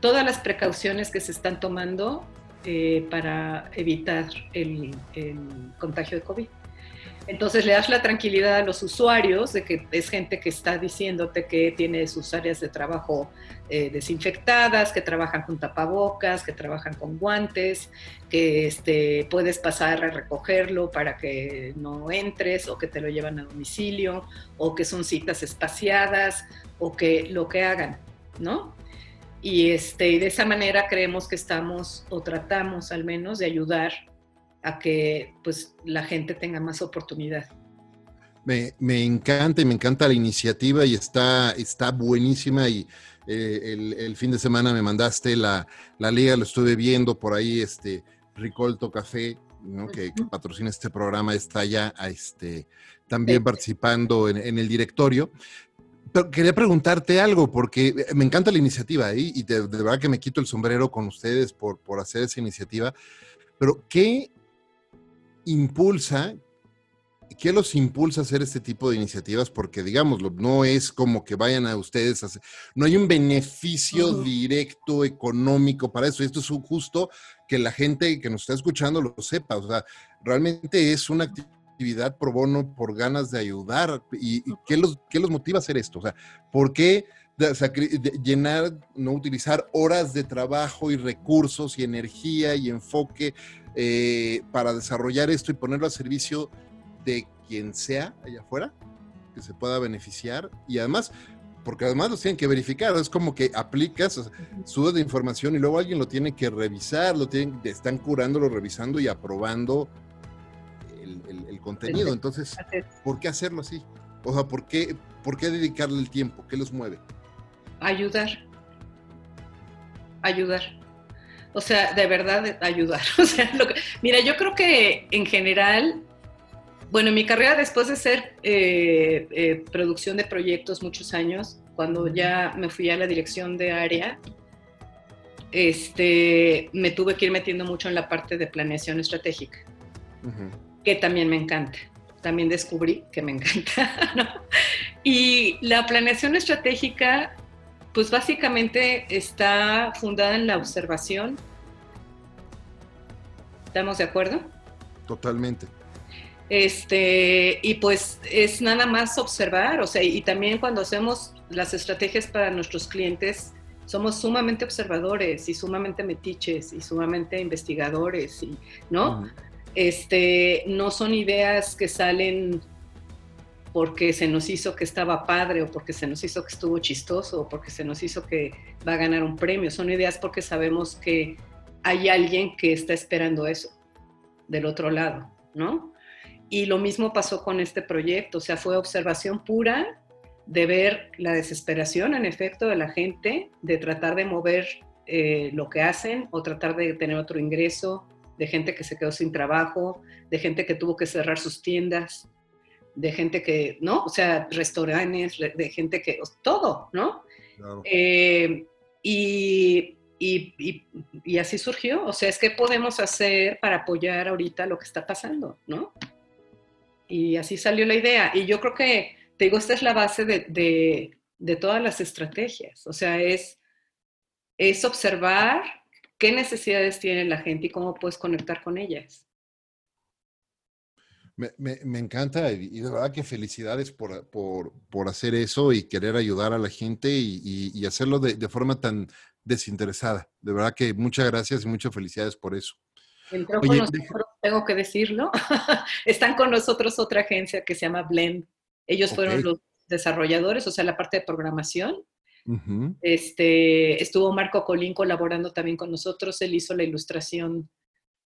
todas las precauciones que se están tomando eh, para evitar el, contagio de COVID. Entonces le das la tranquilidad a los usuarios de que es gente que está diciéndote que tiene sus áreas de trabajo eh, desinfectadas, que trabajan con tapabocas, que trabajan con guantes, que este, puedes pasar a recogerlo para que no entres o que te lo llevan a domicilio o que son citas espaciadas o que lo que hagan, ¿no? Y, este, de esa manera creemos que estamos o tratamos al menos de ayudar a que pues la gente tenga más oportunidad. Me, encanta y me encanta la iniciativa y está, está buenísima y eh, el, fin de semana me mandaste la, liga, lo estuve viendo por ahí, este Ricolto Café, que, patrocina este programa, está ya este, también participando en, el directorio. Pero quería preguntarte algo, porque me encanta la iniciativa ¿eh? y de, verdad que me quito el sombrero con ustedes por, por hacer esa iniciativa. Pero, ¿qué impulsa, ¿qué los impulsa a hacer este tipo de iniciativas? Porque, digámoslo, no es como que vayan a ustedes a hacer, no hay un beneficio directo económico para eso. Esto es justo que la gente que nos está escuchando lo sepa. O sea, realmente es una actividad pro bono por ganas de ayudar. ¿Y, qué, los, qué los motiva a hacer esto? O sea, ¿por qué? llenar, no utilizar horas de trabajo y recursos y energía y enfoque eh, para desarrollar esto y ponerlo a servicio de quien sea allá afuera, que se pueda beneficiar y además, porque además los tienen que verificar, es como que aplicas, subes de información y luego alguien lo tiene que revisar, lo tienen, están curándolo, revisando y aprobando el, contenido. Entonces, ¿por qué hacerlo así? O sea, ¿por qué, ¿por qué dedicarle el tiempo? ¿Qué los mueve? Ayudar. Ayudar o sea, de verdad ayudar. O sea, mira, yo creo que en general, bueno, en mi carrera después de ser eh, eh, producción de proyectos muchos años, cuando ya me fui a la dirección de área, este, me tuve que ir metiendo mucho en la parte de planeación estratégica, que también me encanta. También descubrí que me encanta. Y la planeación estratégica pues básicamente está fundada en la observación. ¿Estamos de acuerdo? Totalmente. Este, y pues es nada más observar, o sea, y también cuando hacemos las estrategias para nuestros clientes, somos sumamente observadores y sumamente metiches y sumamente investigadores, y, ¿no? Este, no son ideas que salen porque se nos hizo que estaba padre o porque se nos hizo que estuvo chistoso o porque se nos hizo que va a ganar un premio. Son ideas porque sabemos que hay alguien que está esperando eso del otro lado, ¿no? Y lo mismo pasó con este proyecto, o sea, fue observación pura de ver la desesperación, en efecto, de la gente, de tratar de mover eh, lo que hacen o tratar de tener otro ingreso, de gente que se quedó sin trabajo, de gente que tuvo que cerrar sus tiendas, de gente que, ¿no? O sea, restaurantes, de gente que, todo, ¿no? Eh, y, y, y, así surgió. O sea, es que podemos hacer para apoyar ahorita lo que está pasando, ¿no? Y así salió la idea. Y yo creo que, te digo, esta es la base de, de, de todas las estrategias. O sea, es, es observar qué necesidades tiene la gente y cómo puedes conectar con ellas. Me, encanta y, de verdad que felicidades por, por, hacer eso y querer ayudar a la gente y, hacerlo de, forma tan desinteresada. De verdad que muchas gracias y muchas felicidades por eso. Entró con nosotros, tengo que decirlo. Están con nosotros otra agencia que se llama Blend. Ellos fueron los desarrolladores, o sea, la parte de programación. Este, estuvo Marco Colín colaborando también con nosotros. Él hizo la ilustración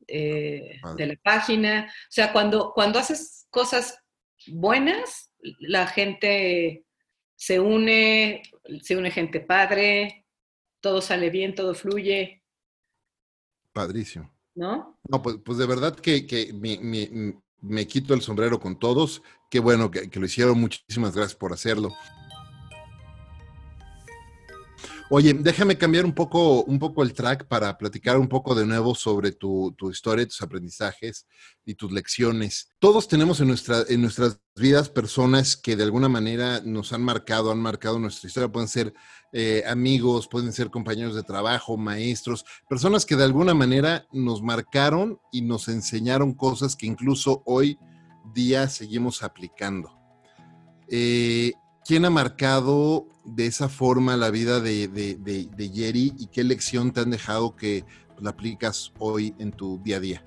eh, de la página. O sea, cuando, cuando haces cosas buenas, la gente se une, se une gente padre, todo sale bien, todo fluye. Padrísimo. ¿No? No, pues, pues de verdad que, que me quito el sombrero con todos. Qué bueno que, que lo hicieron. Muchísimas gracias por hacerlo. Oye, déjame cambiar un poco, un poco el track para platicar un poco de nuevo sobre tu, historia, tus aprendizajes y tus lecciones. Todos tenemos en, nuestra, en nuestras vidas personas que de alguna manera nos han marcado, han marcado nuestra historia. Pueden ser eh, amigos, pueden ser compañeros de trabajo, maestros, personas que de alguna manera nos marcaron y nos enseñaron cosas que incluso hoy día seguimos aplicando. Eh, ¿Quién ha marcado de esa forma la vida de, de, Jerry y qué lección te han dejado que la aplicas hoy en tu día a día?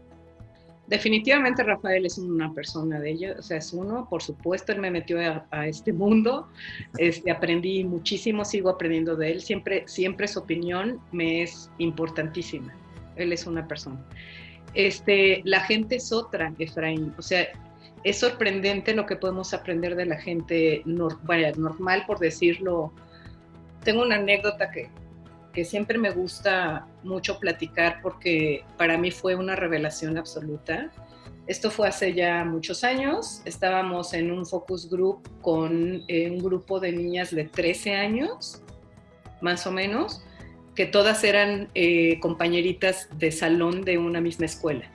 Definitivamente Rafael es una persona de ellos, o sea, es uno, por supuesto, él me metió a, este mundo, este, aprendí muchísimo, sigo aprendiendo de él, siempre, siempre su opinión me es importantísima, él es una persona. Este, la gente es otra, Efraín, o sea, es sorprendente lo que podemos aprender de la gente normal, por decirlo. Tengo una anécdota que, que siempre me gusta mucho platicar porque para mí fue una revelación absoluta. Esto fue hace ya muchos años. Estábamos en un focus group con eh, un grupo de niñas de 13 años, más o menos, que todas eran eh, compañeritas de salón de una misma escuela.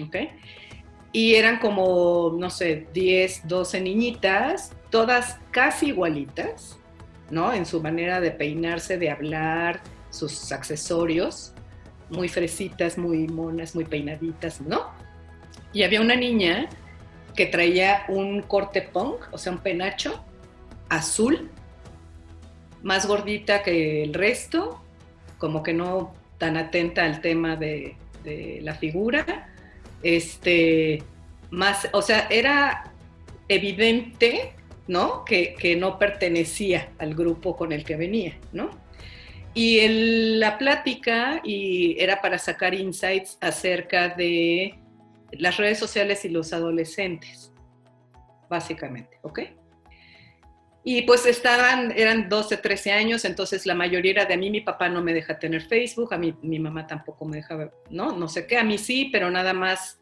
¿Okay? Y eran como, no sé, 10, 12 niñitas, todas casi igualitas, ¿no? En su manera de peinarse, de hablar, sus accesorios, muy fresitas, muy monas, muy peinaditas, ¿no? Y había una niña que traía un corte punk, o sea, un penacho azul, más gordita que el resto, como que no tan atenta al tema de, de la figura, este, más, o sea, era evidente, ¿no? Que, no pertenecía al grupo con el que venía, ¿no? Y la plática y era para sacar insights acerca de las redes sociales y los adolescentes, básicamente, ¿ok? Y pues estaban, eran 12, 13 años, entonces la mayoría era de a mí, mi papá no me deja tener Facebook, a mí mi mamá tampoco me deja, ¿no? No sé qué, a mí sí, pero nada más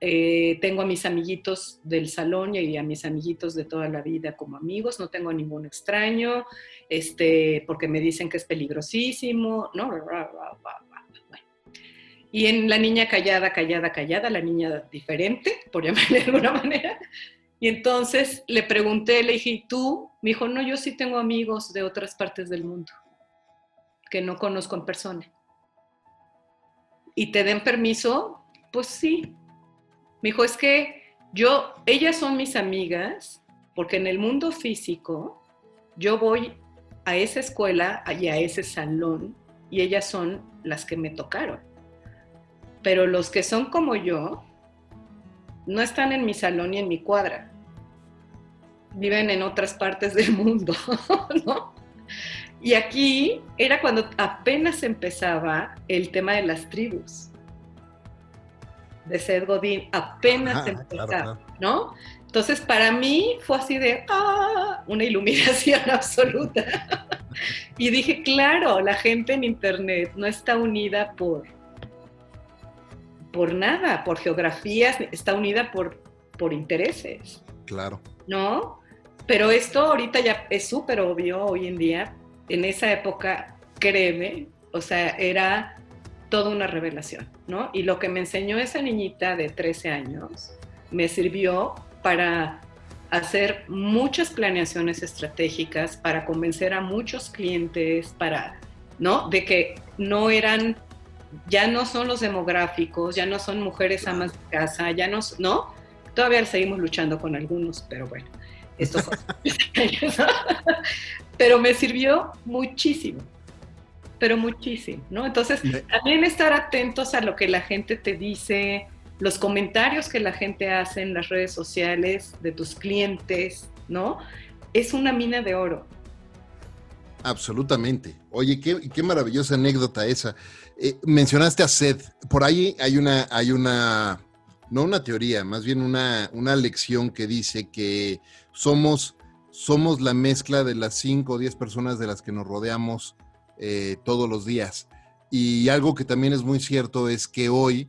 eh, tengo a mis amiguitos del salón y a mis amiguitos de toda la vida como amigos, no tengo a ningún extraño, este, porque me dicen que es peligrosísimo, ¿no? Y en la niña callada, callada, callada, la niña diferente, por llamarle de alguna manera, y entonces le pregunté, le dije, ¿y tú? Me dijo, no, yo sí tengo amigos de otras partes del mundo que no conozco en persona. ¿Y te den permiso? Pues sí. Me dijo, es que yo, ellas son mis amigas, porque en el mundo físico yo voy a esa escuela y a ese salón y ellas son las que me tocaron. Pero los que son como yo, no están en mi salón ni en mi cuadra. Viven en otras partes del mundo, ¿no? Y aquí era cuando apenas empezaba el tema de las tribus, de Seth Godin, apenas empezaba, ¿no? Entonces, para mí fue así de, ah, una iluminación absoluta. y dije, claro, la gente en Internet no está unida por por nada, por geografías, está unida por, por intereses. Claro. ¿No? Pero esto ahorita ya es súper obvio hoy en día. En esa época, créeme, o sea, era toda una revelación, ¿no? Y lo que me enseñó esa niñita de 13 años me sirvió para hacer muchas planeaciones estratégicas, para convencer a muchos clientes, para, ¿no? De que no eran, ya no son los demográficos, ya no son mujeres amas de casa, ya no, ¿no? Todavía seguimos luchando con algunos, pero bueno, esto fue. pero me sirvió muchísimo, pero muchísimo, ¿no? Entonces, también estar atentos a lo que la gente te dice, los comentarios que la gente hace en las redes sociales de tus clientes, ¿no? Es una mina de oro. Absolutamente. Oye, qué, maravillosa anécdota esa. Eh, mencionaste a Seth. Por ahí hay una, hay una, no una teoría, más bien una, una lección que dice que somos, somos la mezcla de las 5 o 10 personas de las que nos rodeamos eh, todos los días. Y algo que también es muy cierto es que hoy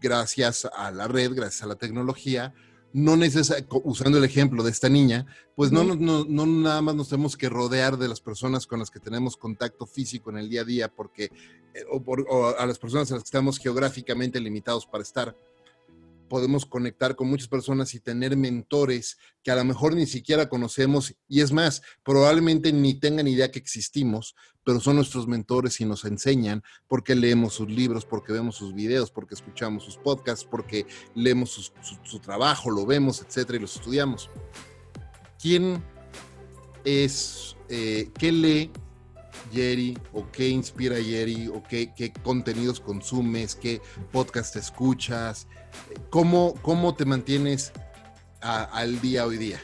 gracias a la red, gracias a la tecnología, no usando el ejemplo de esta niña, pues no, no, no, nada más nos tenemos que rodear de las personas con las que tenemos contacto físico en el día a día, porque, eh, o, a las personas a las que estamos geográficamente limitados para estar, podemos conectar con muchas personas y tener mentores que a lo mejor ni siquiera conocemos y es más, probablemente ni tengan idea que existimos, pero son nuestros mentores y nos enseñan porque leemos sus libros, porque vemos sus videos, porque escuchamos sus podcasts, porque leemos su, trabajo, lo vemos, etcétera, y los estudiamos. ¿Quién es, eh, qué lee Jerry o qué inspira Jerry o qué, contenidos consumes, qué podcast escuchas? ¿Cómo, cómo te mantienes al día hoy día?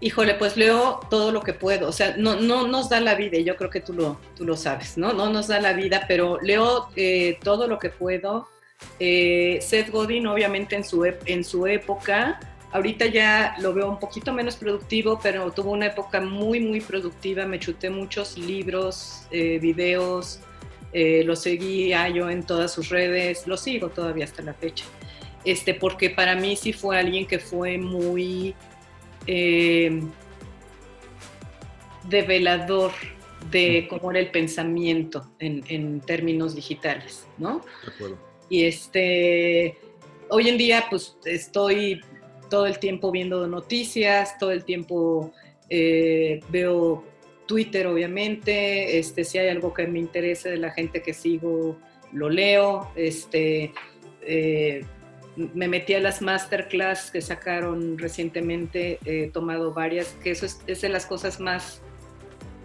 Híjole, pues leo todo lo que puedo. O sea, no, no nos da la vida, y yo creo que tú lo, tú lo sabes, ¿no? No nos da la vida, pero leo eh, todo lo que puedo. Eh, Seth Godin, obviamente, en su, en su época, ahorita ya lo veo un poquito menos productivo, pero tuvo una época muy, muy productiva. Me chuté muchos libros, eh, videos, eh, lo seguía yo en todas sus redes, lo sigo todavía hasta la fecha, este, porque para mí sí fue alguien que fue muy eh, develador de cómo era el pensamiento en, términos digitales, ¿no? De acuerdo. Y este, hoy en día pues estoy todo el tiempo viendo noticias, todo el tiempo eh, veo Twitter, obviamente, este, si hay algo que me interese de la gente que sigo, lo leo, este, eh, me metí a las masterclass que sacaron recientemente, he tomado varias, que eso es, de las cosas más,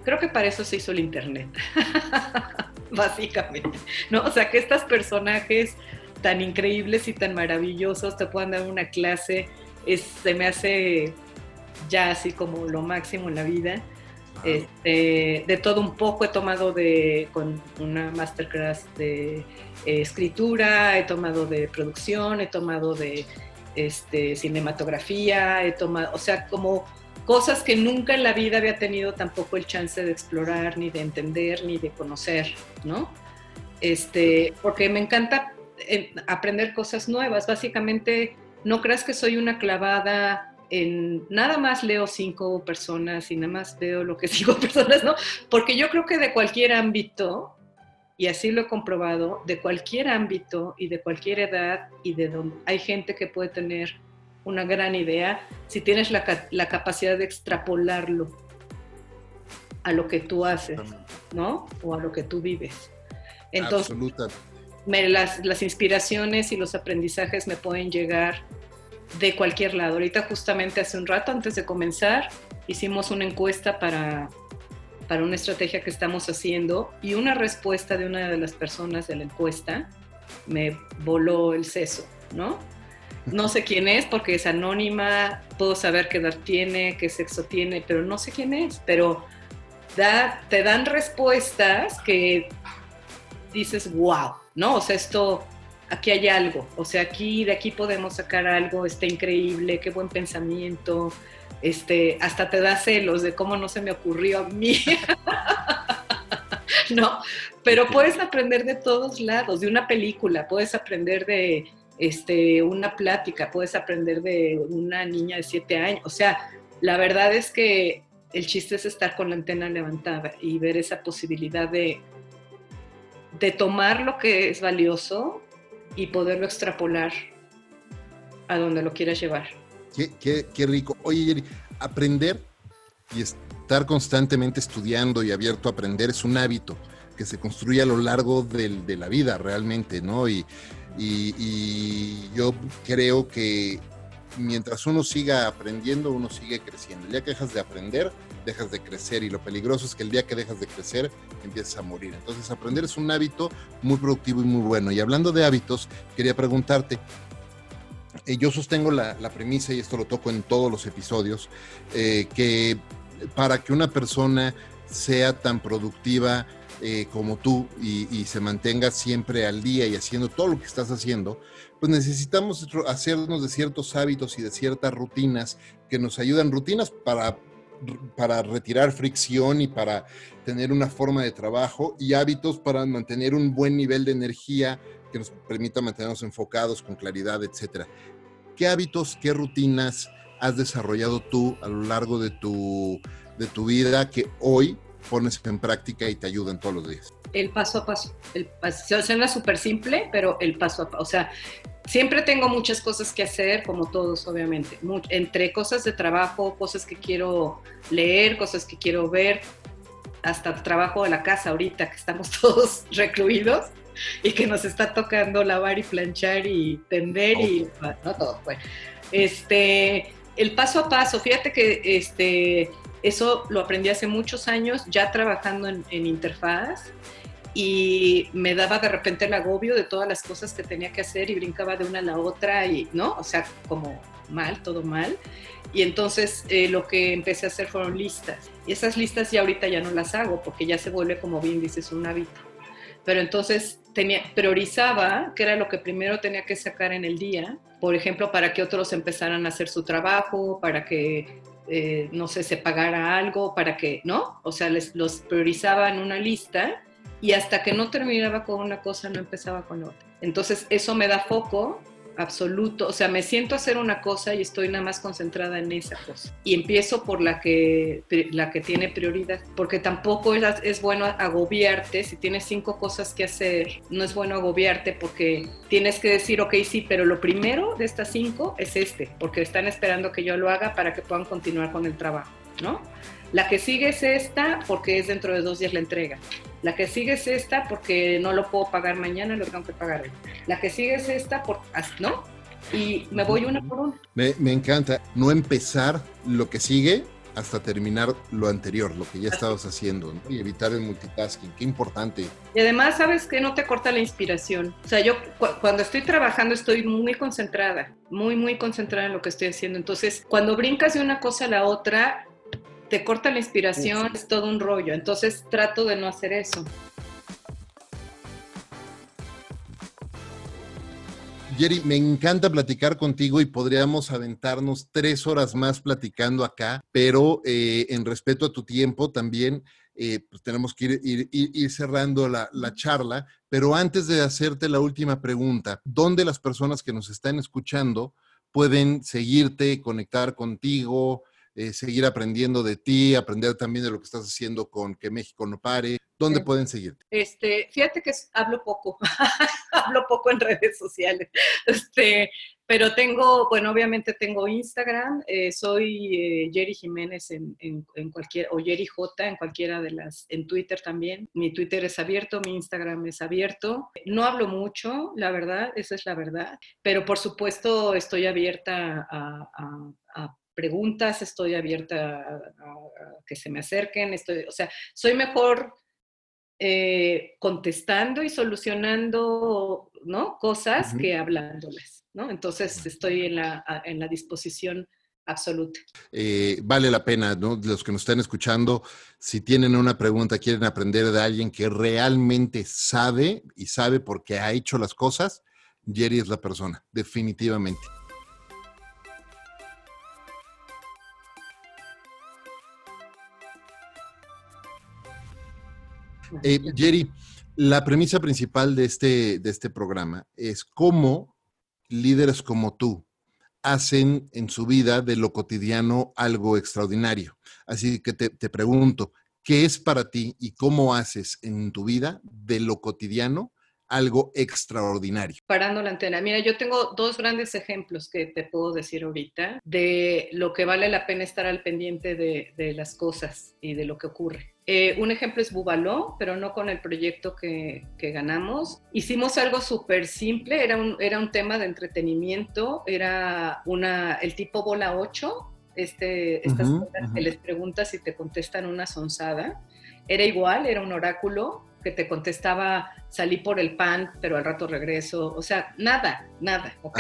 creo que para eso se hizo el Internet, básicamente, ¿no? O sea, que estos personajes tan increíbles y tan maravillosos te puedan dar una clase, se me hace ya así como lo máximo en la vida. Este, de todo un poco he tomado de, con una masterclass de eh, escritura, he tomado de producción, he tomado de este, cinematografía, he tomado, o sea, como cosas que nunca en la vida había tenido tampoco el chance de explorar, ni de entender, ni de conocer, ¿no? Este, porque me encanta eh, aprender cosas nuevas. Básicamente, no creas que soy una clavada nada más leo cinco personas y nada más veo lo que cinco personas, ¿no? Porque yo creo que de cualquier ámbito, y así lo he comprobado, de cualquier ámbito y de cualquier edad y de donde hay gente que puede tener una gran idea, si tienes la, capacidad de extrapolarlo a lo que tú haces, ¿no? O a lo que tú vives. Entonces, las, inspiraciones y los aprendizajes me pueden llegar de cualquier lado. Ahorita justamente hace un rato, antes de comenzar, hicimos una encuesta para, para una estrategia que estamos haciendo y una respuesta de una de las personas de la encuesta me voló el seso, ¿no? No sé quién es porque es anónima, puedo saber qué edad tiene, qué sexo tiene, pero no sé quién es, pero da, te dan respuestas que dices, wow, ¿no? O sea, esto aquí hay algo, o sea, aquí de aquí podemos sacar algo, está increíble, qué buen pensamiento, este, hasta te da celos de cómo no se me ocurrió a mí. ¿no? Pero puedes aprender de todos lados, de una película, puedes aprender de este, una plática, puedes aprender de una niña de siete años. O sea, la verdad es que el chiste es estar con la antena levantada y ver esa posibilidad de, de tomar lo que es valioso y poderlo extrapolar a donde lo quieras llevar. Qué, qué, rico. Oye, Jerry, aprender y estar constantemente estudiando y abierto a aprender es un hábito que se construye a lo largo de la vida realmente, ¿no? Y, y, yo creo que mientras uno siga aprendiendo, uno sigue creciendo. Día que dejas de aprender, dejas de crecer y lo peligroso es que el día que dejas de crecer, empiezas a morir. Entonces, aprender es un hábito muy productivo y muy bueno. Y hablando de hábitos, quería preguntarte, eh, yo sostengo la, premisa, y esto lo toco en todos los episodios, eh, que para que una persona sea tan productiva eh, como tú y, se mantenga siempre al día y haciendo todo lo que estás haciendo, pues necesitamos hacernos de ciertos hábitos y de ciertas rutinas que nos ayudan, rutinas para, para retirar fricción y para tener una forma de trabajo y hábitos para mantener un buen nivel de energía que nos permita mantenernos enfocados con claridad, etcétera. ¿Qué hábitos, qué rutinas has desarrollado tú a lo largo de tu, de tu vida que hoy pones en práctica y te ayudan todos los días? El paso a paso. El paso, suena súper simple, pero el paso a paso. O sea, siempre tengo muchas cosas que hacer, como todos, obviamente. entre cosas de trabajo, cosas que quiero leer, cosas que quiero ver, hasta trabajo de la casa ahorita, que estamos todos recluidos y que nos está tocando lavar y planchar y tender y no todo, pues. Este, el paso a paso, fíjate que este, eso lo aprendí hace muchos años, ya trabajando en, interfaz y me daba de repente el agobio de todas las cosas que tenía que hacer y brincaba de una a la otra y, ¿no? O sea, como mal, todo mal. Y entonces eh, lo que empecé a hacer fueron listas. Y esas listas ya ahorita ya no las hago porque ya se vuelve, como bien dices, un hábito. Pero entonces tenía, priorizaba qué era lo que primero tenía que sacar en el día, por ejemplo, para que otros empezaran a hacer su trabajo, para que, eh, no sé, se pagara algo, para que, ¿no? O sea, les, los priorizaba en una lista y hasta que no terminaba con una cosa no empezaba con otra. Entonces, eso me da foco absoluto, o sea, me siento a hacer una cosa y estoy nada más concentrada en esa cosa. Y empiezo por la que, la que tiene prioridad, porque tampoco es, es bueno agobiarte, si tienes cinco cosas que hacer, no es bueno agobiarte porque tienes que decir, ok, sí, pero lo primero de estas cinco es este, porque están esperando que yo lo haga para que puedan continuar con el trabajo, ¿no? La que sigue es esta porque es dentro de dos días la entrega. La que sigue es esta porque no lo puedo pagar mañana, lo tengo que pagar hoy. La que sigue es esta, por, ¿no? Y me voy una por una. Me, encanta no empezar lo que sigue hasta terminar lo anterior, lo que ya estabas haciendo, y evitar el multitasking, qué importante. Y además, sabes que no te corta la inspiración. O sea, yo cuando estoy trabajando estoy muy concentrada, muy, muy concentrada en lo que estoy haciendo. Entonces, cuando brincas de una cosa a la otra, te corta la inspiración, es todo un rollo. Entonces trato de no hacer eso. Jerry, me encanta platicar contigo y podríamos aventarnos tres horas más platicando acá, pero eh, en respeto a tu tiempo también, eh, pues tenemos que ir, cerrando la, la, charla. Pero antes de hacerte la última pregunta, ¿dónde las personas que nos están escuchando pueden seguirte, conectar contigo, eh, seguir aprendiendo de ti, aprender también de lo que estás haciendo con Que México no pare? ¿Dónde pueden seguirte? Este, fíjate que hablo poco, hablo poco en redes sociales, este, pero tengo, bueno, obviamente tengo Instagram, eh, soy eh, Jerry Jiménez en, en, cualquier, o Jerry J en cualquiera de las, en Twitter también. Mi Twitter es abierto, mi Instagram es abierto. No hablo mucho, la verdad, esa es la verdad, pero por supuesto estoy abierta a, a preguntas, estoy abierta a, que se me acerquen, estoy, o sea, soy mejor eh, contestando y solucionando ¿no? cosas que hablándoles, ¿no? Entonces estoy en la, en la disposición absoluta. Eh, vale la pena, ¿no? Los que nos están escuchando, si tienen una pregunta, quieren aprender de alguien que realmente sabe y sabe por qué ha hecho las cosas, Jerry es la persona, definitivamente. Eh, Jerry, la premisa principal de este, de este programa es cómo líderes como tú hacen en su vida de lo cotidiano algo extraordinario. Así que te, te pregunto, ¿qué es para ti y cómo haces en tu vida de lo cotidiano algo extraordinario. Parando la antena. Mira, yo tengo dos grandes ejemplos que te puedo decir ahorita de lo que vale la pena estar al pendiente de, las cosas y de lo que ocurre. Eh, un ejemplo es Bubaló, pero no con el proyecto que, ganamos. Hicimos algo súper simple, era un, era un tema de entretenimiento, era una, el tipo bola 8, este, estas cosas que les preguntas y te contestan una sonzada. Era igual, era un oráculo, que te contestaba, salí por el pan, pero al rato regreso. O sea, nada, nada, ¿ok?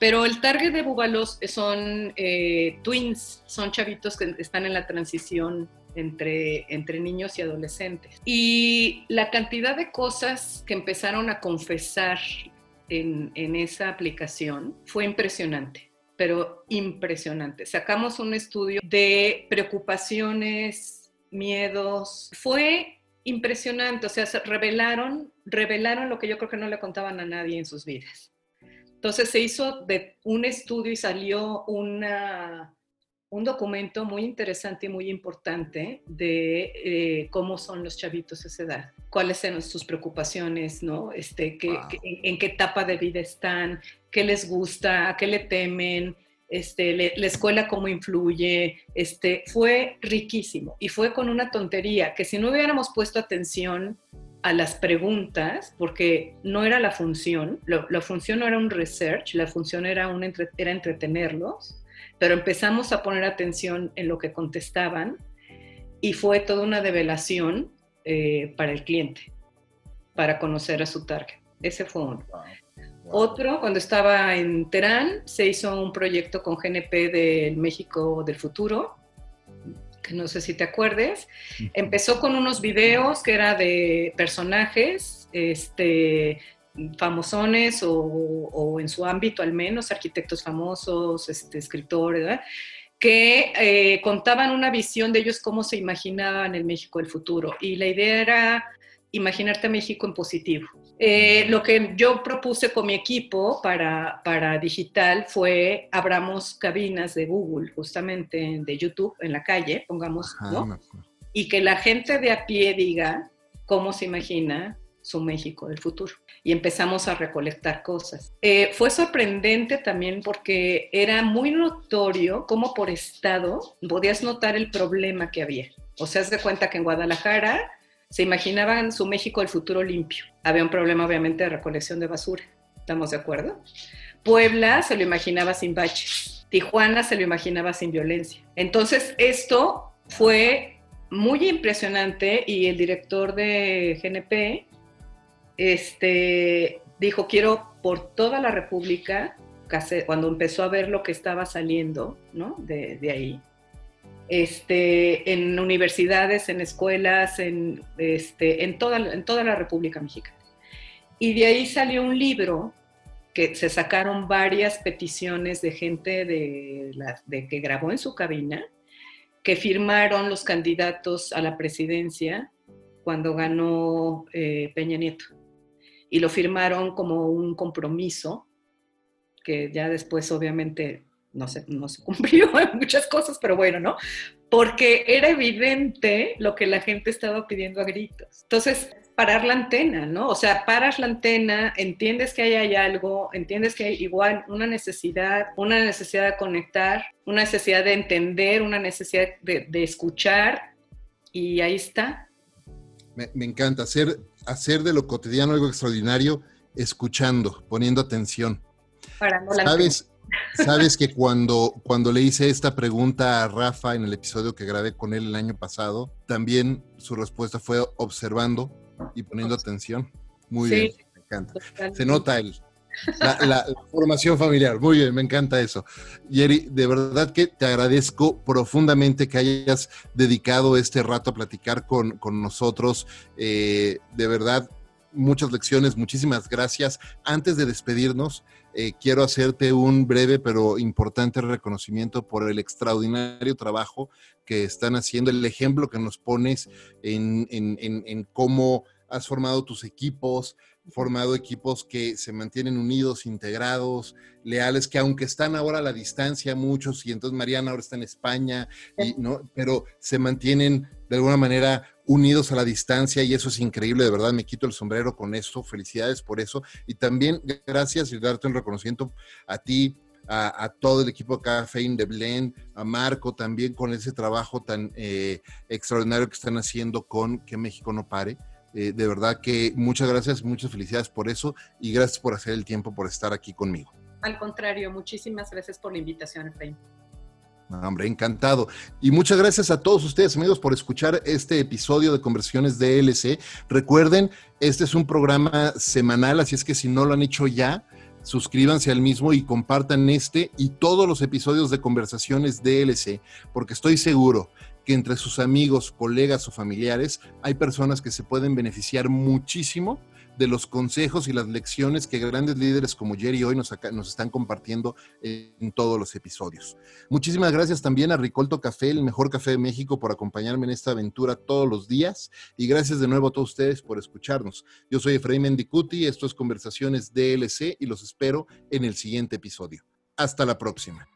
Pero el target de Bubalos son eh, twins, son chavitos que están en la transición entre, entre niños y adolescentes. Y la cantidad de cosas que empezaron a confesar en, en esa aplicación fue impresionante, pero impresionante. Sacamos un estudio de preocupaciones, miedos. Fue impresionante, o sea, se revelaron, revelaron lo que yo creo que no le contaban a nadie en sus vidas. Entonces se hizo de un estudio y salió una, un documento muy interesante y muy importante de eh, cómo son los chavitos a esa edad, cuáles son sus preocupaciones, ¿no? Este, en, qué etapa de vida están, qué les gusta, a qué le temen, este, la escuela cómo influye, este, fue riquísimo y fue con una tontería que si no hubiéramos puesto atención a las preguntas, porque no era la función, la función no era un research, la función era, un era entretenerlos, pero empezamos a poner atención en lo que contestaban y fue toda una develación eh, para el cliente, para conocer a su target. Ese fue uno. Otro, cuando estaba en Terán, se hizo un proyecto con GNP del México del Futuro, que no sé si te acuerdes. Empezó con unos videos que era de personajes, este, famosones o, en su ámbito al menos, arquitectos famosos, este, escritores, que eh, contaban una visión de ellos cómo se imaginaban el México del futuro. Y la idea era imaginarte a México en positivo. Eh, lo que yo propuse con mi equipo para, para digital fue abramos cabinas de Google, justamente de YouTube, en la calle, pongamos, ¿no? Y que la gente de a pie diga cómo se imagina su México del futuro. Y empezamos a recolectar cosas. Eh, fue sorprendente también porque era muy notorio cómo por estado podías notar el problema que había. O sea, haz de cuenta que en Guadalajara se imaginaban su México del futuro limpio. Había un problema obviamente de recolección de basura, ¿estamos de acuerdo? Puebla se lo imaginaba sin baches, Tijuana se lo imaginaba sin violencia. Entonces esto fue muy impresionante y el director de GNP este, dijo, quiero por toda la República, cuando empezó a ver lo que estaba saliendo ¿no? de, de ahí, este, en universidades, en escuelas, en, este, en, toda, en toda la República Mexicana. Y de ahí salió un libro que se sacaron varias peticiones de gente de, de que grabó en su cabina, que firmaron los candidatos a la presidencia cuando ganó eh, Peña Nieto. Y lo firmaron como un compromiso, que ya después obviamente no se, no se cumplió en muchas cosas, pero bueno, ¿no? Porque era evidente lo que la gente estaba pidiendo a gritos. Entonces, parar la antena, ¿no? O sea, paras la antena, entiendes que ahí hay algo, entiendes que hay igual una necesidad, una necesidad de conectar, una necesidad de entender, una necesidad de, escuchar, y ahí está. Me, me, encanta hacer, hacer de lo cotidiano algo extraordinario, escuchando, poniendo atención. Parando la ¿Sabes? Sabes que cuando, cuando le hice esta pregunta a Rafa en el episodio que grabé con él el año pasado, también su respuesta fue observando y poniendo atención. Muy bien, me encanta. Se nota el, la, formación familiar. Muy bien, me encanta eso. Jerry, de verdad que te agradezco profundamente que hayas dedicado este rato a platicar con, con nosotros. Eh, de verdad, muchas lecciones, muchísimas gracias. Antes de despedirnos, eh, quiero hacerte un breve pero importante reconocimiento por el extraordinario trabajo que están haciendo, el ejemplo que nos pones en, en cómo has formado tus equipos, formado equipos que se mantienen unidos, integrados, leales, que aunque están ahora a la distancia muchos, y entonces Mariana ahora está en España, y, ¿no? pero se mantienen de alguna manera unidos a la distancia y eso es increíble, de verdad me quito el sombrero con eso, felicidades por eso y también gracias y darte un reconocimiento a ti, a, todo el equipo de Cafeín de Blend, a Marco también con ese trabajo tan eh, extraordinario que están haciendo con Que México no pare. Eh, de verdad que muchas gracias, muchas felicidades por eso y gracias por hacer el tiempo, por estar aquí conmigo. Al contrario, muchísimas gracias por la invitación, Efraín. hombre, encantado. Y muchas gracias a todos ustedes, amigos, por escuchar este episodio de Conversiones DLC. Recuerden, este es un programa semanal, así es que si no lo han hecho ya, suscríbanse al mismo y compartan este y todos los episodios de Conversaciones DLC, porque estoy seguro que entre sus amigos, colegas o familiares hay personas que se pueden beneficiar muchísimo de los consejos y las lecciones que grandes líderes como Jerry hoy nos, están compartiendo en todos los episodios. Muchísimas gracias también a Ricolto Café, el mejor café de México, por acompañarme en esta aventura todos los días. Y gracias de nuevo a todos ustedes por escucharnos. Yo soy Efraín Mendicuti, esto es Conversaciones DLC y los espero en el siguiente episodio. Hasta la próxima.